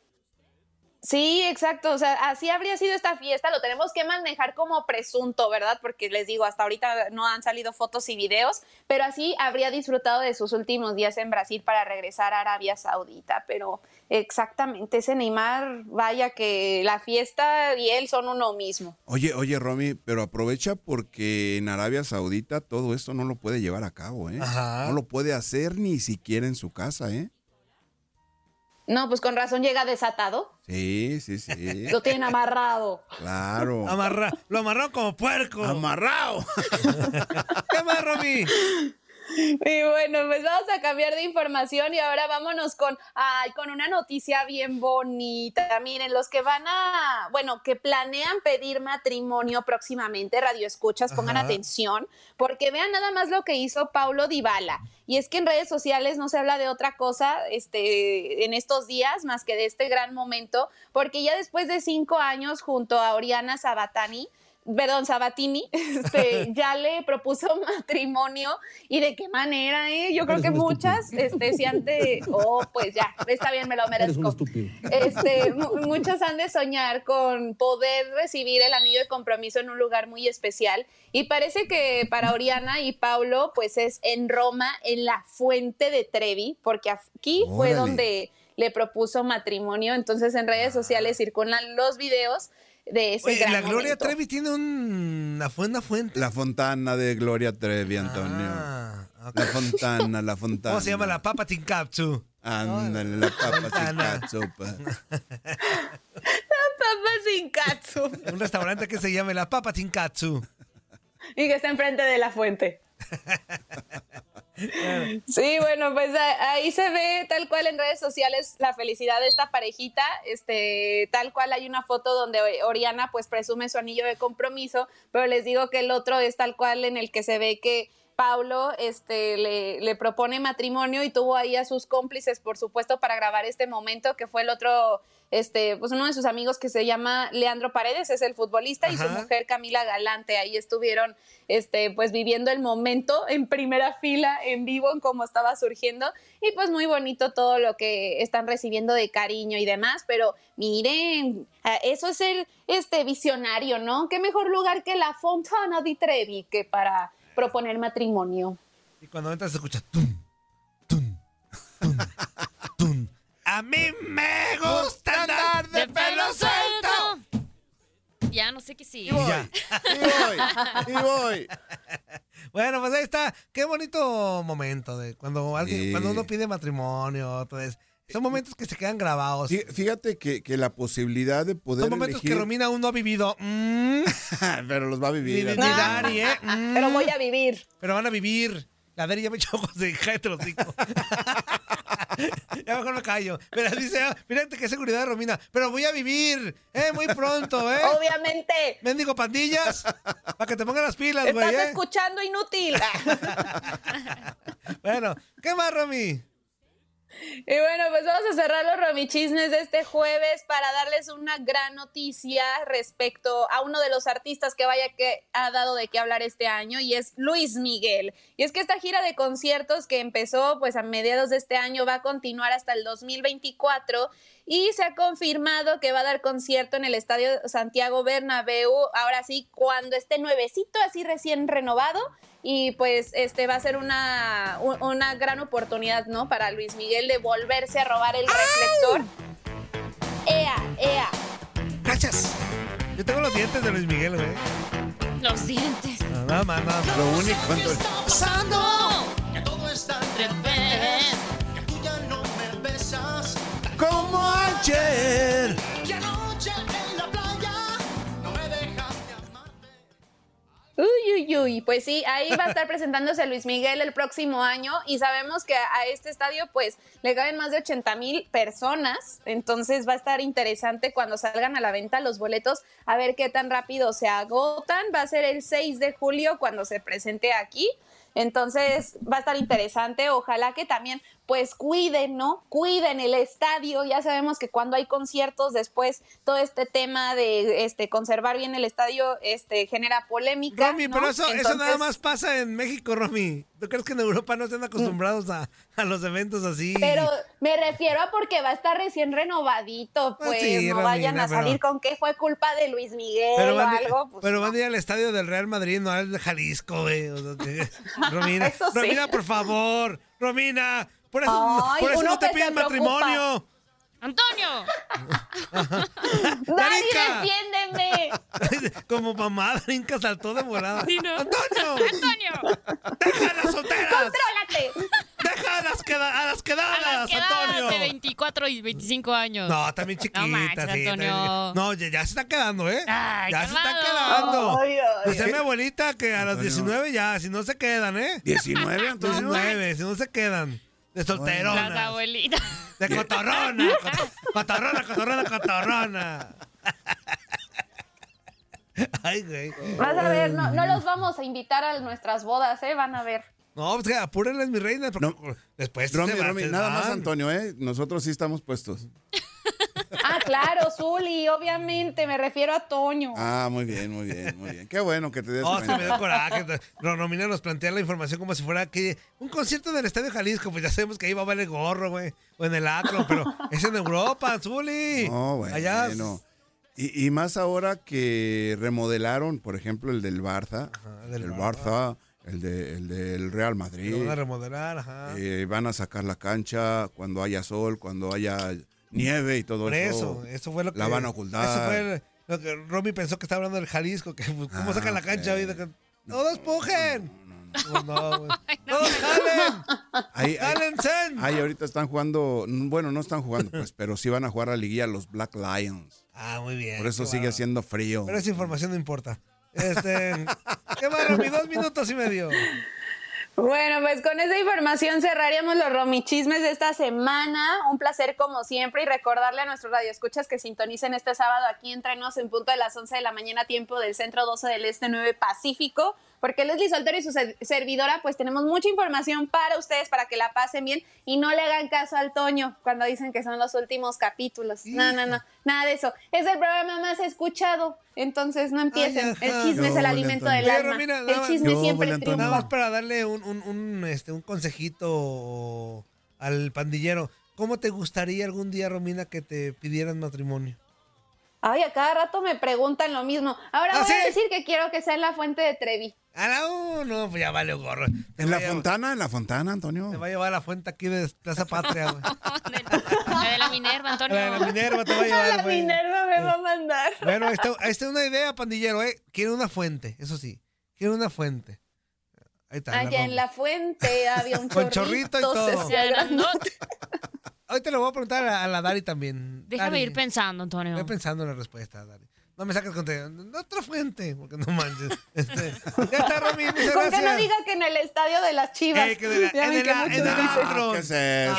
Sí, exacto. O sea, así habría sido esta fiesta. Lo tenemos que manejar como presunto, ¿verdad? Porque les digo, hasta ahorita no han salido fotos y videos, pero así habría disfrutado de sus últimos días en Brasil para regresar a Arabia Saudita. Pero exactamente, ese Neymar, vaya que la fiesta y él son uno mismo. Oye, oye, Romy, pero aprovecha porque en Arabia Saudita todo esto no lo puede llevar a cabo, ¿eh? Ajá. No lo puede hacer ni siquiera en su casa, ¿eh? No, pues con razón llega desatado. Sí, sí, sí. Lo tienen amarrado. Claro. Amarra, lo amarraron como puerco. Amarrado. ¿Qué más, Romy? Y bueno, pues vamos a cambiar de información y ahora vámonos con, ay, con una noticia bien bonita. Miren, los que van a, bueno, que planean pedir matrimonio próximamente, radio escuchas, pongan Ajá. atención, porque vean nada más lo que hizo Paulo Dybala. Y es que en redes sociales no se habla de otra cosa este, en estos días más que de este gran momento, porque ya después de cinco años junto a Oriana Sabatani, perdón, Sabatini, este, ya le propuso matrimonio y de qué manera, ¿eh? Yo creo que muchas, este, si han de, oh, pues ya, está bien, me lo merezco. Este, mu- muchas han de soñar con poder recibir el anillo de compromiso en un lugar muy especial y parece que para Oriana y Paulo, pues es en Roma, en la fuente de Trevi, porque aquí fue donde le propuso matrimonio, entonces en redes sociales circulan los videos de ese Oye, gran la Gloria momento. Trevi tiene un, una, fu- una fuente. La fontana de Gloria Trevi, Antonio. Ah. La fontana, la fontana. ¿Cómo se llama? La Papa Tincapsu. Ándale, la papa sin catsup. Papa sin katsu. Un restaurante que se llame La Papa Tincatsu. y que está enfrente de la fuente. Sí, bueno, pues ahí se ve tal cual en redes sociales la felicidad de esta parejita. Este, tal cual hay una foto donde Oriana pues presume su anillo de compromiso, pero les digo que el otro es tal cual en el que se ve que Paulo este, le, le propone matrimonio y tuvo ahí a sus cómplices, por supuesto, para grabar este momento, que fue el otro, este, pues uno de sus amigos que se llama Leandro Paredes, es el futbolista, y su mujer Camila Galante. Ahí estuvieron, este, pues viviendo el momento en primera fila, en vivo, en cómo estaba surgiendo. Y pues muy bonito todo lo que están recibiendo de cariño y demás, pero miren, ah, eso es ser este visionario, ¿no? ¿Qué mejor lugar que la Fontana di Trevi que para proponer matrimonio? Y cuando entras se escucha tum, tum, tum, tum. A mí me gusta andar de pelo suelto. Ya no sé qué sigue. Y ya. Y voy. Bueno, pues ahí está. Qué bonito momento de cuando alguien, Sí. cuando uno pide matrimonio. Entonces, son momentos que se quedan grabados. Fí- Fíjate que, que la posibilidad de poder Son momentos elegir... que Romina aún no ha vivido. Mm. Pero los va a vivir. Ni, ni Dari, ¿eh? Mm. Pero voy a vivir. Pero van a vivir. La Dari ya me echó ojos de los hocico. ya mejor me callo. Pero dice, ah, fíjate qué seguridad Romina. Pero voy a vivir, ¿eh? Muy pronto, ¿eh? Obviamente. Mendigo pandillas. Para que te pongan las pilas, güey, Estás ¿eh? escuchando inútil. Bueno, ¿qué más, Romy? Y bueno, pues vamos a cerrar los romichismes de este jueves para darles una gran noticia respecto a uno de los artistas que vaya que ha dado de qué hablar este año y es Luis Miguel. Y es que esta gira de conciertos que empezó pues a mediados de este año va a continuar hasta el 2024 y se ha confirmado que va a dar concierto en el Estadio Santiago Bernabéu, ahora sí, cuando esté nuevecito, así recién renovado y pues este va a ser una, un- una gran oportunidad, ¿no? Para Luis Miguel de volverse a robar el reflector. ¡Ea, ea! Gracias. Yo tengo los dientes de Luis Miguel, güey. Los dientes. No, Nada más, nada más. Lo único cuando... pasando? Que todo está revés. Que tú ya no me besas. Como ayer. Y anoche Uy, uy, uy. Pues sí, ahí va a estar presentándose Luis Miguel el próximo año y sabemos que a este estadio pues le caben más de 80 mil personas, entonces va a estar interesante cuando salgan a la venta los boletos a ver qué tan rápido se agotan. Va a ser el 6 de julio cuando se presente aquí. Entonces va a estar interesante. Ojalá que también, pues cuiden, ¿no? Cuiden el estadio. Ya sabemos que cuando hay conciertos, después todo este tema de este conservar bien el estadio este genera polémica. Romy, ¿no? pero eso, eso nada más pasa en México, Romy. ¿Tú crees que en Europa no están acostumbrados a, a los eventos así? Pero me refiero a porque va a estar recién renovadito, pues sí, no vayan a pero- salir con que fue culpa de Luis Miguel Pero o van, algo. Pues, pero van a ir al estadio del Real Madrid, no al de Jalisco, güey. O sea, que- Romina, sí. Romina, por favor. Romina, por eso, Ay, por eso no te piden matrimonio. ¡Antonio! ¡Dani, defiéndeme! Como mamá, Brinca saltó de. Sí, ¿no? ¡Antonio! ¡Antonio! ¡Deja a las solteras! ¡Contrólate! ¡Deja a las, queda- a las quedadas, A las quedadas Antonio! de 24 y 25 años. No, también chiquita. No manches, sí, Antonio. también- No, ya, ya se está quedando, ¿eh? Ay, ya se está quedando. Ay, ay, Dice ay. mi abuelita que a las Antonio. 19 ya, si no se quedan, ¿eh? 19, Antonio. 19, si no se quedan. De Las abuelitas. De cotorrona. coto- Cotorrona, cotorrona, cotorrona. Ay, güey. Vas a ver, no, no los vamos a invitar a nuestras bodas, ¿eh? Van a ver. No, pues que apúrenles, mi reina, porque No. después Romy, nada más. Antonio, ¿eh? Nosotros sí estamos puestos. Ah, claro, Zuli, obviamente, me refiero a Toño. Ah, muy bien, muy bien, muy bien. Qué bueno que te des Oh, se me dio coraje. No, Romina nos plantea la información como si fuera que un concierto en el Estadio Jalisco. Pues ya sabemos que ahí va a valer gorro, güey. O en el Acro, pero es en Europa, Zuli. No, bueno. Allá. Y, y más ahora que remodelaron, por ejemplo, el del Barça, del el Barça. Barça, el, de, el del Real Madrid. Lo van a remodelar, ajá. Eh, van a sacar la cancha cuando haya sol, cuando haya nieve y todo Por eso. eso, eso fue lo que. La van a ocultar. Eso fue lo que Romy pensó que estaba hablando del Jalisco. Que, pues, ¿Cómo Ah, sacan la cancha ok. hoy? De que, ¡Todos pujen! Pues no, güey. ¡Todos jalen! Ahí, ahí, ¡Jálense! ahí ahorita están jugando, bueno, no están jugando, pues, pero sí van a jugar a liguilla los Black Lions. Ah, muy bien. Por eso sigue bárbaro. haciendo frío. Pero esa información no importa. Este, ¿Qué más, Romy? Dos minutos y medio. Bueno, pues con esa información cerraríamos los romichismes de esta semana. Un placer como siempre y recordarle a nuestros radioescuchas que sintonicen este sábado aquí entre nos en punto de las 11 de la mañana, tiempo del centro 12 del este 9 Pacífico, porque Leslie Soltero y su ser- servidora pues tenemos mucha información para ustedes para que la pasen bien y no le hagan caso al Toño cuando dicen que son los últimos capítulos. No, no, no, nada de eso. Es el programa más escuchado, entonces no empiecen. Ay, el chisme es el alimento Antonio. del alma. El chisme Yo, siempre Antonio. Nada más triunfa. para darle un, un, un, este, un consejito al pandillero. ¿Cómo te gustaría algún día, Romina, que te pidieran matrimonio? Ay, a cada rato me preguntan lo mismo. Ahora ¿Ah, voy a decir que quiero que sea en la fuente de Trevi. A la uno, pues ya vale gorro. Te En la llevar- fontana, en la fontana, Antonio. Te va a llevar a la fuente aquí de Plaza Patria, güey. La de la Minerva, Antonio. La de la Minerva te va a llevar, la güey. Minerva me va a mandar. Bueno, ahí está, ahí está una idea, pandillero, ¿eh? Quiere una fuente, eso sí. Quiere una fuente. Ahí está. la Allá en rompe. la fuente había un Con chorrito, chorrito y se todo. grandote. Ahorita le voy a preguntar a, a la Dari también. Déjame Dari, ir pensando, Antonio. Estoy pensando en la respuesta, Dari. No me saques con otra fuente, porque no manches. Este, ya está, Romy, muchas Con que no gracias. diga que en el estadio de las chivas. Eh, que de la- Ya en el- que en. Antro. ¿Qué es eso?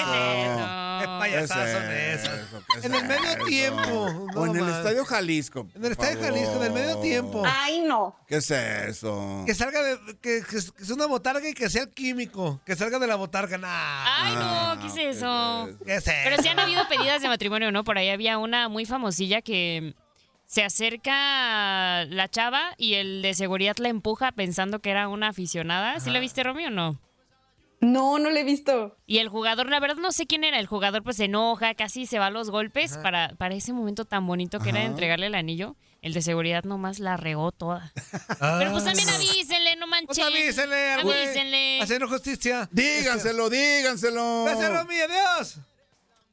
Qué payasadas son ¿Qué es esas. eso? ¿Qué es En el medio eso? tiempo. O en el no más. Estadio Jalisco. En el Estadio Jalisco, en el medio tiempo. Ay, no. ¿Qué es eso? Que salga de. Que, que es- que una botarga y que sea el químico. Que salga de la botarga. Nah. Ay, no, ¿qué es eso? ¿Qué es eso? Pero sí han habido pedidas de matrimonio, ¿no? Por ahí había una muy famosilla que se acerca la chava y el de seguridad la empuja pensando que era una aficionada. ¿Sí la viste, Romy, o no? No, no lo he visto. Y el jugador, la verdad no sé quién era, el jugador pues se enoja, casi se va a los golpes para, para ese momento tan bonito que era de Ajá. entregarle el anillo. El de seguridad nomás la regó toda. Pero pues también avísenle, no. Pues avísenle, al güey. Avísenle. Haciendo justicia. Díganselo, díganselo. Gracias, Romy. Adiós.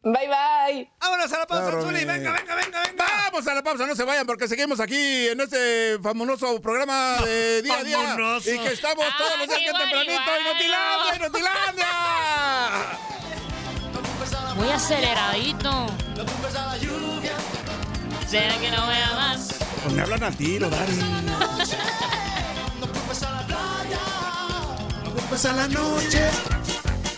Bye, bye. Vámonos a la pausa, Claro, Zuli. Venga, venga, venga, venga. Vamos a la pausa, no se vayan porque seguimos aquí en este famoso programa de día a día. Famoso. Y que estamos todos los días Ay, bien tempranito en Notilandia, Notilandia. Muy aceleradito. ¿Será que no vea más? Pues me hablan a tiro, Dari. No culpes a la noche.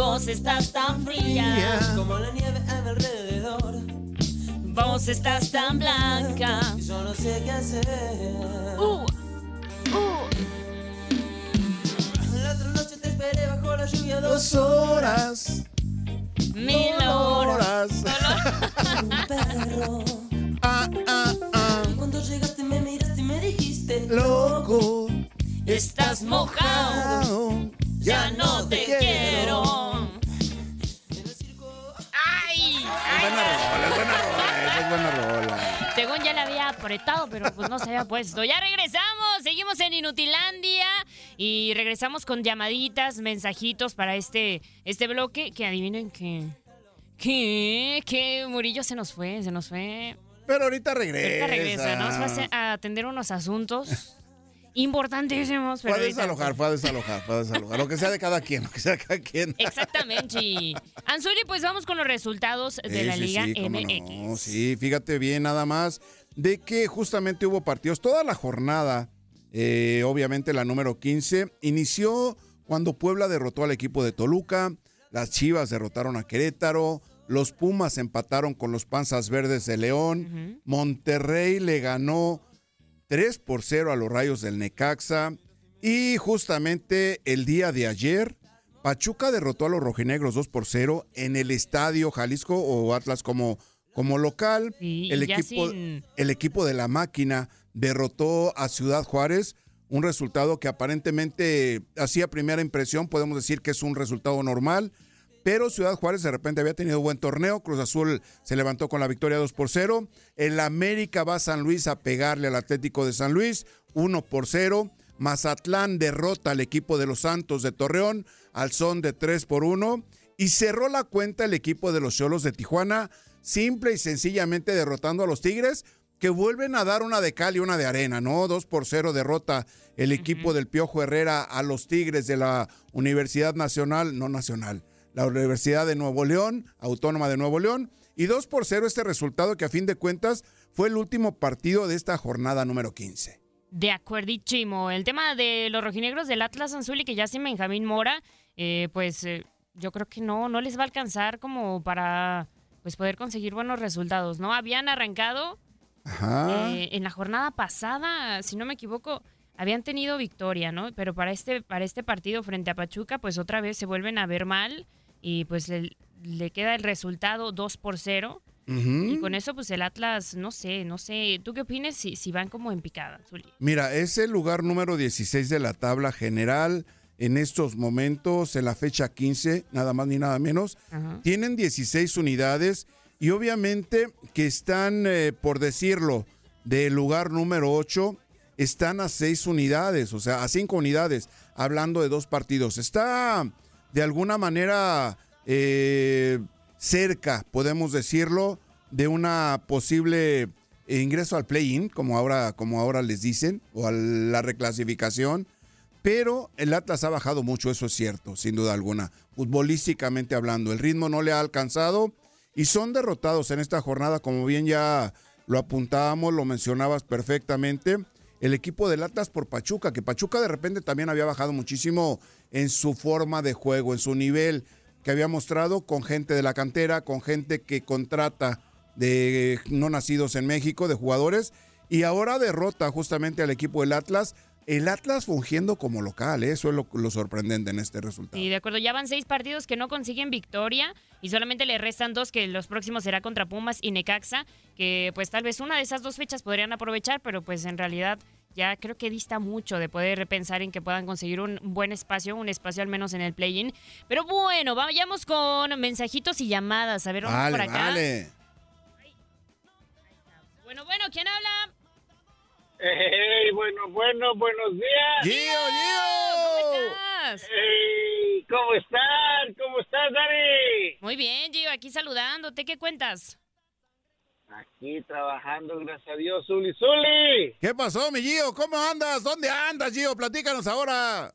Vos estás tan fría. Como la nieve a mi alrededor. Vos estás tan blanca. Y yo no sé qué hacer. Uh, uh. La otra noche te esperé bajo la lluvia dos horas. Mil horas. un perro. Ah, ah, ah. Y cuando llegaste me miraste y me dijiste Loco. Estás mojado. Apretado, pero pues no se había puesto. Ya regresamos, seguimos en Inutilandia y regresamos con llamaditas, mensajitos para este, este bloque que adivinen que... ¿Qué? Que Murillo se nos fue, se nos fue. Pero ahorita regresa. Ahorita regresa, ¿no? Se va a atender unos asuntos importantísimos. Pero Fue a desalojar, fue a desalojar, fue a desalojar. Lo que sea de cada quien, lo que sea de cada quien. Exactamente. Anzuli, pues vamos con los resultados de Sí, la sí, Liga sí, MX. no. Sí, fíjate bien nada más de que justamente hubo partidos toda la jornada. eh, obviamente la número 15 inició cuando Puebla derrotó al equipo de Toluca, las Chivas derrotaron a Querétaro, los Pumas empataron con los Panzas Verdes de León, Monterrey le ganó 3 por 0 a los Rayos del Necaxa y justamente el día de ayer Pachuca derrotó a los rojinegros 2 por 0 en el estadio Jalisco o Atlas como, como local. Sí, el, equipo, sin- el equipo de la máquina derrotó a Ciudad Juárez, un resultado que aparentemente hacía primera impresión, podemos decir que es un resultado normal, pero Ciudad Juárez de repente había tenido buen torneo, Cruz Azul se levantó con la victoria 2 por 0, el América va a San Luis a pegarle al Atlético de San Luis 1 por 0, Mazatlán derrota al equipo de los Santos de Torreón al son de 3 por 1 y cerró la cuenta el equipo de los Cholos de Tijuana, simple y sencillamente derrotando a los Tigres que vuelven a dar una de cal y una de arena, ¿no? Dos por cero derrota el equipo del Piojo Herrera a los Tigres de la Universidad Nacional, no nacional, la Universidad de Nuevo León, Autónoma de Nuevo León, y dos por cero este resultado que a fin de cuentas fue el último partido de esta jornada número 15. De acuerdísimo. El tema de los rojinegros del Atlas Anzuli, que ya sin Benjamín Mora, eh, pues eh, yo creo que no, no les va a alcanzar como para pues poder conseguir buenos resultados, ¿no? Habían arrancado Ajá. eh, en la jornada pasada, si no me equivoco, habían tenido victoria, ¿no? Pero para este, para este partido frente a Pachuca, pues otra vez se vuelven a ver mal y pues le, le queda el resultado 2 por 0. Ujú. Y con eso, pues el Atlas, no sé, no sé. ¿Tú qué opinas si, si van como en picada, Zuli? Mira, es el lugar número 16 de la tabla general en estos momentos, en la fecha 15, nada más ni nada menos. Ajá. Tienen 16 unidades y obviamente que están, eh, por decirlo, del lugar número 8, están a 6 unidades, o sea, a 5 unidades, hablando de dos partidos. Está de alguna manera eh, cerca, podemos decirlo, de una posible ingreso al play-in, como ahora, como ahora les dicen, o a la reclasificación. Pero el Atlas ha bajado mucho, eso es cierto, sin duda alguna. Futbolísticamente hablando, el ritmo no le ha alcanzado y son derrotados en esta jornada, como bien ya lo apuntábamos, lo mencionabas perfectamente. El equipo del Atlas por Pachuca, que Pachuca de repente también había bajado muchísimo en su forma de juego, en su nivel que había mostrado con gente de la cantera, con gente que contrata de no nacidos en México, de jugadores, y ahora derrota justamente al equipo del Atlas. El Atlas fungiendo como local, ¿eh? eso es lo, lo sorprendente en este resultado. Sí, de acuerdo. Ya van seis partidos que no consiguen victoria y solamente le restan dos, que los próximos será contra Pumas y Necaxa, que pues tal vez una de esas dos fechas podrían aprovechar, pero pues en realidad ya creo que dista mucho de poder pensar en que puedan conseguir un buen espacio, un espacio al menos en el play-in. Pero bueno, vayamos con mensajitos y llamadas. A ver, vamos Vale, por acá. vale. Bueno, bueno, ¿quién habla? Hey, bueno, bueno, buenos días. ¡Gio, Gio! ¿Cómo estás? Hey, ¿cómo están? ¿Cómo estás, Dani? Muy bien, Gio, aquí saludándote. ¿Qué cuentas? Aquí trabajando, gracias a Dios, Zuli, Zuli. ¿Qué pasó, mi Gio? ¿Cómo andas? ¿Dónde andas, Gio? Platícanos ahora.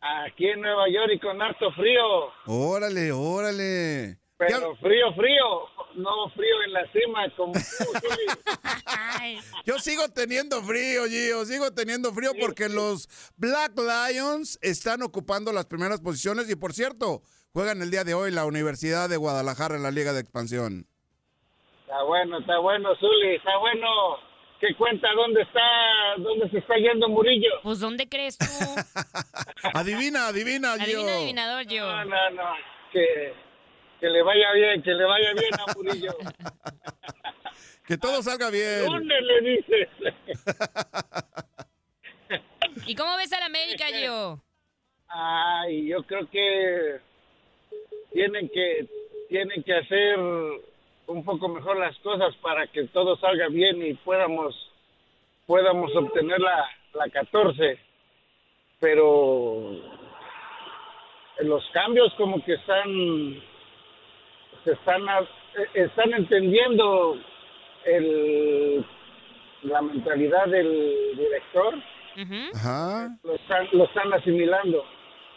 Aquí en Nueva York y con harto frío. Órale, órale. Pero frío, frío. No frío en la cima como tú, Zuli. Yo sigo teniendo frío, Gio, sigo teniendo frío porque los Black Lions están ocupando las primeras posiciones y por cierto, juegan el día de hoy la Universidad de Guadalajara en la Liga de Expansión. Está bueno, está bueno, Zuli, está bueno. ¿Qué cuenta? ¿Dónde está? ¿Dónde se está yendo Murillo? Pues, ¿dónde crees tú? Adivina, adivina, Gio. Adivina, adivinador, Gio. No, no, no. Que, que le vaya bien, que le vaya bien a Murillo. Que todo salga bien. ¿Dónde le dices? ¿Y cómo ves a la América, Gio? Ay, yo creo que tienen que tienen que hacer un poco mejor las cosas para que todo salga bien y podamos podamos obtener la, la 14. Pero los cambios como que están están eh, están entendiendo el la mentalidad del director, Ajá. lo están, lo están asimilando.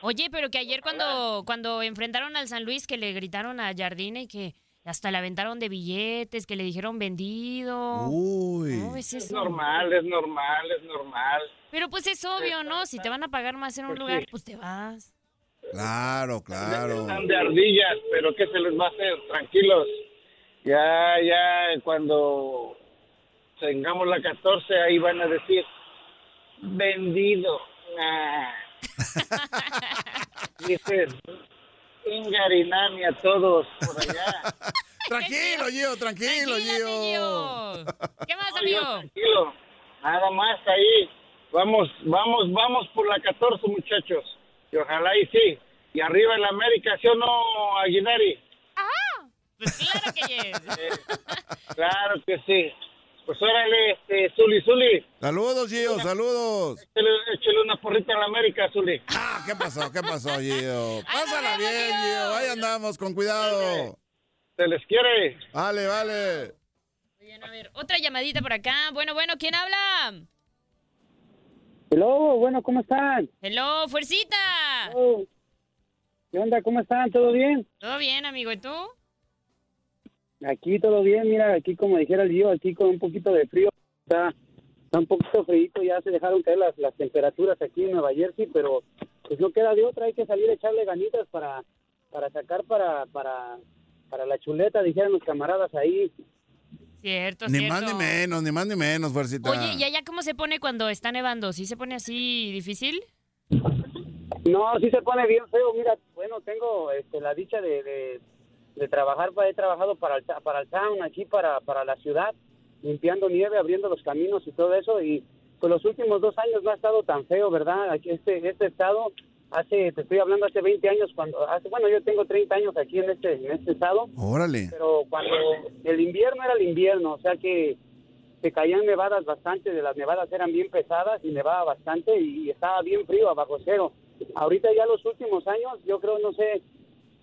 Oye, pero que ayer cuando, cuando enfrentaron al San Luis, que le gritaron a Jardine y que hasta le aventaron de billetes, que le dijeron vendido. Uy. ¿Cómo ves Es normal, es normal, es normal. Pero pues es obvio, ¿no? Si te van a pagar más en un Pues lugar, sí. pues te vas. Claro, claro. Están de ardillas, pero ¿qué se les va a hacer? Tranquilos. Ya, ya, cuando tengamos la 14, ahí van a decir, vendido. Ah. Dices, Ingarinami a todos por allá. Tranquilo, Gio, tranquilo, Gio. ¿Qué más, No, yo amigo? tranquilo. Nada más ahí. Vamos, vamos, vamos por la 14, muchachos. Y ojalá y sí. Y arriba en la América, ¿sí o no, Aguinari? Pues claro que yes. Claro que sí. Pues órale, este, Zuli, Zuli. Saludos, Gio, saludos. Échale, échale una porrita a la América, Zuli. Ah, ¿qué pasó? ¿Qué pasó, Gio? Pásala bien, Gio. Ahí andamos, con cuidado. Se les quiere. Vale, vale. bien, a ver, otra llamadita por acá. Bueno, bueno, ¿quién habla? Hello, bueno, ¿cómo están? Hello, fuercita. Hello. ¿Qué onda? ¿Cómo están? ¿Todo bien? ¿Todo bien, amigo? ¿Y tú? Aquí todo bien, mira, aquí como dijera el yo, aquí con un poquito de frío, está, está un poquito frío, ya se dejaron caer las, las temperaturas aquí en Nueva Jersey, pero pues no queda de otra, hay que salir a echarle ganitas para, para sacar para, para, para la chuleta, dijeron los camaradas ahí. Cierto, Ni cierto. más ni menos, ni más ni menos, fuercita. Oye, ¿y allá cómo se pone cuando está nevando? ¿Sí se pone así difícil? No, sí se pone bien feo. Mira, bueno, tengo este, la dicha de, de, de trabajar, he trabajado para el, para el town, aquí para, para la ciudad, limpiando nieve, abriendo los caminos y todo eso. Y pues los últimos dos años no ha estado tan feo, ¿verdad? Aquí este, este estado, hace, te estoy hablando hace 20 años, cuando, hace, bueno, yo tengo 30 años aquí en este, en este estado. Órale. Pero cuando el invierno era el invierno, o sea que se caían nevadas bastante, de las nevadas eran bien pesadas y nevaba bastante y estaba bien frío abajo cero. Ahorita ya los últimos años, yo creo, no sé,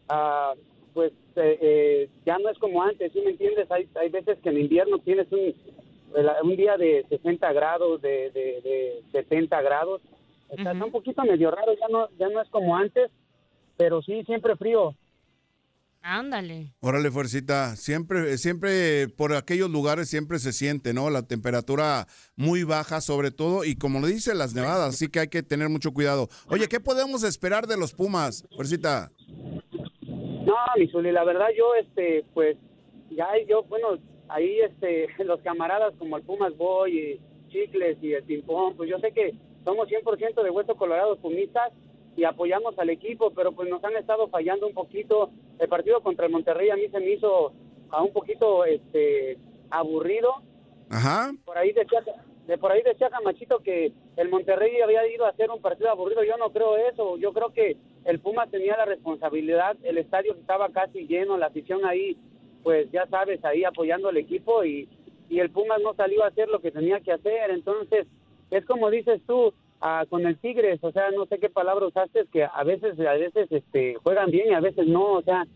ah, pues eh, eh, ya no es como antes, ¿sí me entiendes? Hay, hay veces que en invierno tienes un, un día de 60 grados, de, de, de 70 grados. Está, está un poquito medio raro, ya no, ya no es como antes, pero sí, siempre frío. Ándale. Órale, fuercita. Siempre, siempre por aquellos lugares siempre se siente, ¿no? La temperatura muy baja, sobre todo, y como lo dice las nevadas, así que hay que tener mucho cuidado. Oye, ¿qué podemos esperar de los Pumas, fuercita? No, mi Zuli, la verdad yo, este, pues, ya yo, bueno, ahí, este, los camaradas como el Pumas Boy y Chicles y el Pimpón, pues yo sé que somos 100% de Hueso Colorado Pumistas y apoyamos al equipo, pero pues nos han estado fallando un poquito. El partido contra el Monterrey a mí se me hizo a un poquito, este, aburrido. Ajá. Por ahí decía, de por ahí decía Camachito que el Monterrey había ido a hacer un partido aburrido. Yo no creo eso. Yo creo que el Puma tenía la responsabilidad. El estadio estaba casi lleno, la afición ahí, pues ya sabes, ahí apoyando al equipo y, y el Pumas no salió a hacer lo que tenía que hacer. Entonces, es como dices tú, ah, con el Tigres, o sea, no sé qué palabra usaste, que a veces, a veces este, juegan bien y a veces no, o sea,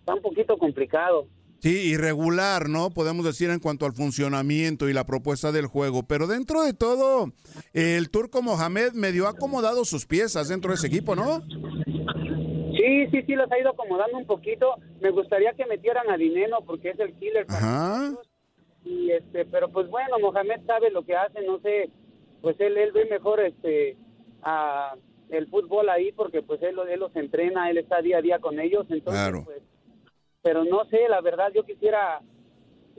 está un poquito complicado. Sí, irregular, ¿no? Podemos decir en cuanto al funcionamiento y la propuesta del juego. Pero dentro de todo, el turco Mohamed medio ha acomodado sus piezas dentro de ese equipo, ¿no? Sí, sí, sí, los ha ido acomodando un poquito. Me gustaría que metieran a Dineno porque es el killer. para Ajá. nosotros. Y este, pero pues bueno, Mohamed sabe lo que hace, no sé, pues él, él ve mejor este a el fútbol ahí porque pues él, él los entrena, él está día a día con ellos, entonces Claro. pues, pero no sé, la verdad yo quisiera,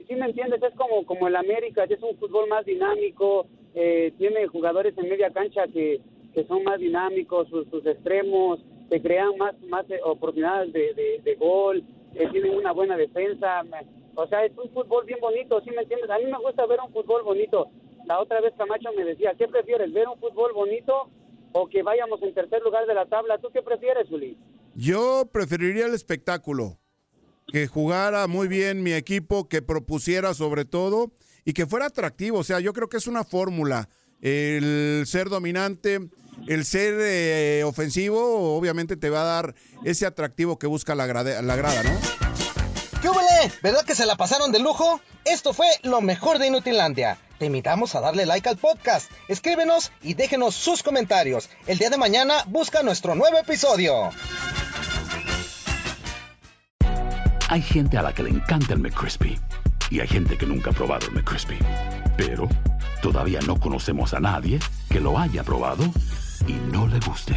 si me entiendes, es como, como el América, es un fútbol más dinámico, eh, tiene jugadores en media cancha que, que son más dinámicos, sus, sus extremos, te crean más, más eh, oportunidades de, de, de gol, eh, tienen una buena defensa, o sea, es un fútbol bien bonito, ¿sí me entiendes? A mí me gusta ver un fútbol bonito. La otra vez Camacho me decía, ¿qué prefieres, ver un fútbol bonito o que vayamos en tercer lugar de la tabla? ¿Tú qué prefieres, Uli? Yo preferiría el espectáculo, que jugara muy bien mi equipo, que propusiera sobre todo y que fuera atractivo. O sea, yo creo que es una fórmula. El ser dominante, el ser eh, ofensivo, obviamente te va a dar ese atractivo que busca la, grade- la grada, ¿no? ¿Qué hubole? ¿Verdad que se la pasaron de lujo? Esto fue lo mejor de Inutilandia. Te invitamos a darle like al podcast, escríbenos y déjenos sus comentarios. El día de mañana busca nuestro nuevo episodio. Hay gente a la que le encanta el McCrispy y hay gente que nunca ha probado el McCrispy. Pero todavía no conocemos a nadie que lo haya probado y no le guste.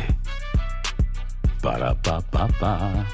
Para pa pa pa.